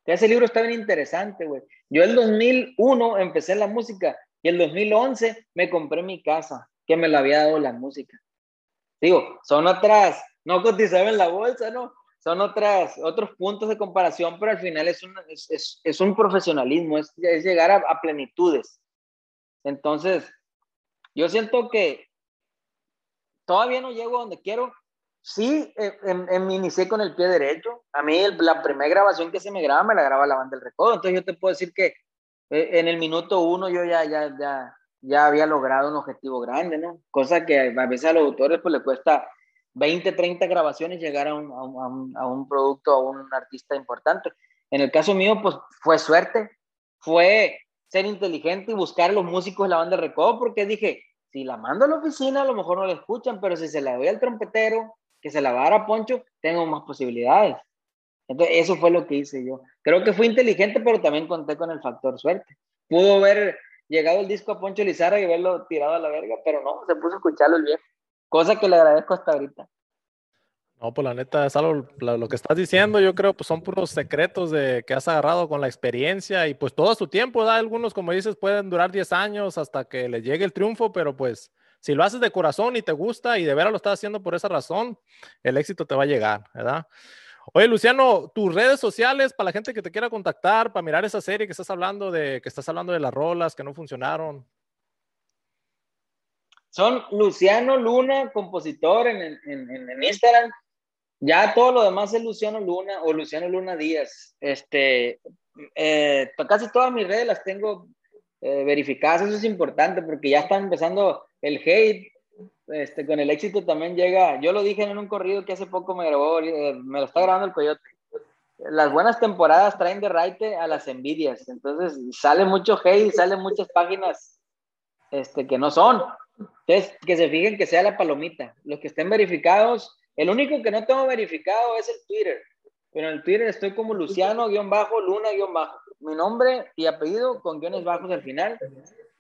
Ese libro está bien interesante, güey. Yo el 2001 empecé la música y el 2011 me compré mi casa, que me la había dado la música. Digo, son otras, no cotizaba en la bolsa, ¿no? Son otras, otros puntos de comparación, pero al final es un, es, es, un profesionalismo, es, es llegar a, a plenitudes. Entonces, yo siento que todavía no llego a donde quiero, Sí, en, me inicié con el pie derecho. A mí la primera grabación que se me graba me la graba la banda del recodo. Entonces yo te puedo decir que eh, en el minuto uno yo ya, ya, ya, ya había logrado un objetivo grande, ¿no? Cosa que a veces a los autores pues le cuesta 20, 30 grabaciones llegar a un, a un, a un producto, a un artista importante. En el caso mío, pues fue suerte, fue ser inteligente y buscar los músicos de la banda recodo, porque dije, si la mando a la oficina, a lo mejor no la escuchan, pero si se la doy al trompetero, que se la va a dar a Poncho, tengo más posibilidades. Entonces, eso fue lo que hice yo. Creo que fue inteligente, pero también conté con el factor suerte. Pudo haber llegado el disco a Poncho Lizarra y verlo tirado a la verga, pero no, se puso a escucharlo el viejo. Cosa que le agradezco hasta ahorita. No, pues la neta es algo, lo, que estás diciendo, yo creo, pues son puros secretos de que has agarrado con la experiencia y pues todo su tiempo, da algunos, como dices, pueden durar 10 años hasta que le llegue el triunfo, pero pues si lo haces de corazón y te gusta y de veras lo estás haciendo por esa razón, el éxito te va a llegar, ¿verdad? Oye, Luciano, tus redes sociales para la gente que te quiera contactar, para mirar esa serie que estás hablando de, que estás hablando de las rolas que no funcionaron. Son Luciano Luna, compositor en, en, Instagram. Ya todo lo demás es Luciano Luna o Luciano Luna Díaz. Este, eh, casi todas mis redes las tengo eh, verificadas. Eso es importante porque ya están empezando el hate. Este, con el éxito también llega. Yo lo dije en un corrido que hace poco me grabó, eh, me lo está grabando el coyote. Las buenas temporadas traen de raite a las envidias. Entonces sale mucho hate, salen muchas páginas este, que no son. Entonces, que se fijen que sea la palomita. Los que estén verificados, el único que no tengo verificado es el Twitter. Pero en el Twitter estoy como Luciano-Luna-Bajo. Mi nombre y apellido con guiones bajos al final.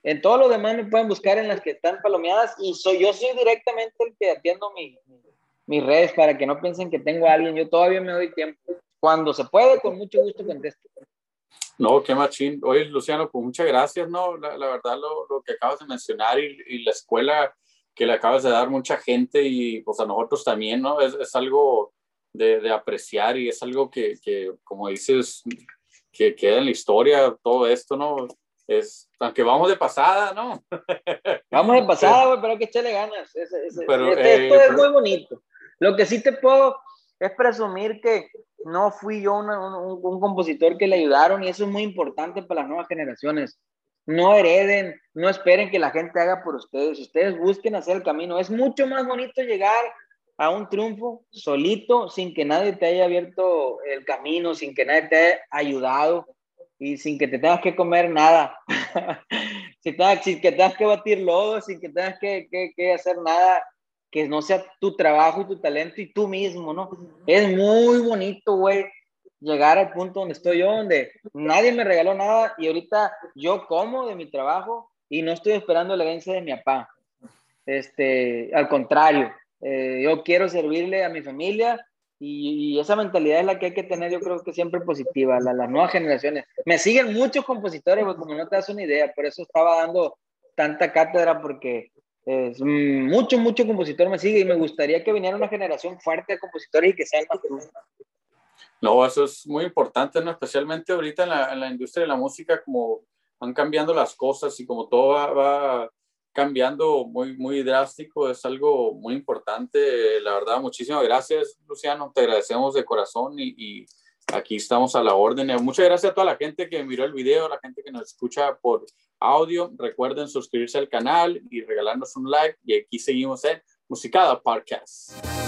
En todo lo demás me pueden buscar en las que están palomeadas y soy yo soy directamente el que atiendo mi, mis redes para que no piensen que tengo a alguien. Yo todavía me doy tiempo. Cuando se puede, con mucho gusto contesto. No, qué machín. Oye, Luciano, pues muchas gracias, ¿no? La, la verdad, lo, lo, que acabas de mencionar y, y, la escuela que le acabas de dar mucha gente y pues a nosotros también, ¿no? Es, es algo de, de, apreciar y es algo que, que, como dices, que queda en la historia, todo esto, ¿no? Es, aunque vamos de pasada, ¿no? Vamos de pasada, güey, pero hay que echarle ganas. Es, pero, este, esto es muy bonito. Lo que sí te puedo es presumir que no fui yo un, un, compositor que le ayudaron y eso es muy importante para las nuevas generaciones. No hereden, no esperen que la gente haga por ustedes, ustedes busquen hacer el camino. Es mucho más bonito llegar a un triunfo solito, sin que nadie te haya abierto el camino, sin que nadie te haya ayudado y sin que te tengas que comer nada. sin, que tengas que batir lodo, sin que tengas que, que hacer nada que no sea tu trabajo y tu talento y tú mismo, ¿no? Es muy bonito, güey, llegar al punto donde estoy yo, donde nadie me regaló nada y ahorita yo como de mi trabajo y no estoy esperando la herencia de mi papá. Este, al contrario, eh, yo quiero servirle a mi familia y, esa mentalidad es la que hay que tener, yo creo que siempre positiva, la, las nuevas generaciones. Me siguen muchos compositores, como no te das una idea, por eso estaba dando tanta cátedra, porque es, mucho, mucho compositor me sigue y me gustaría que viniera una generación fuerte de compositores y que sean más No, eso es muy importante, ¿no? especialmente ahorita en la, en la, industria de la música, como van cambiando las cosas y como todo va, va, cambiando muy, muy drástico, es algo muy importante. La verdad, muchísimas gracias, Luciano, te agradecemos de corazón y, y aquí estamos a la orden. Muchas gracias a toda la gente que miró el video, a la gente que nos escucha por audio. Recuerden suscribirse al canal y regalarnos un like. Y aquí seguimos en Musicada Podcast.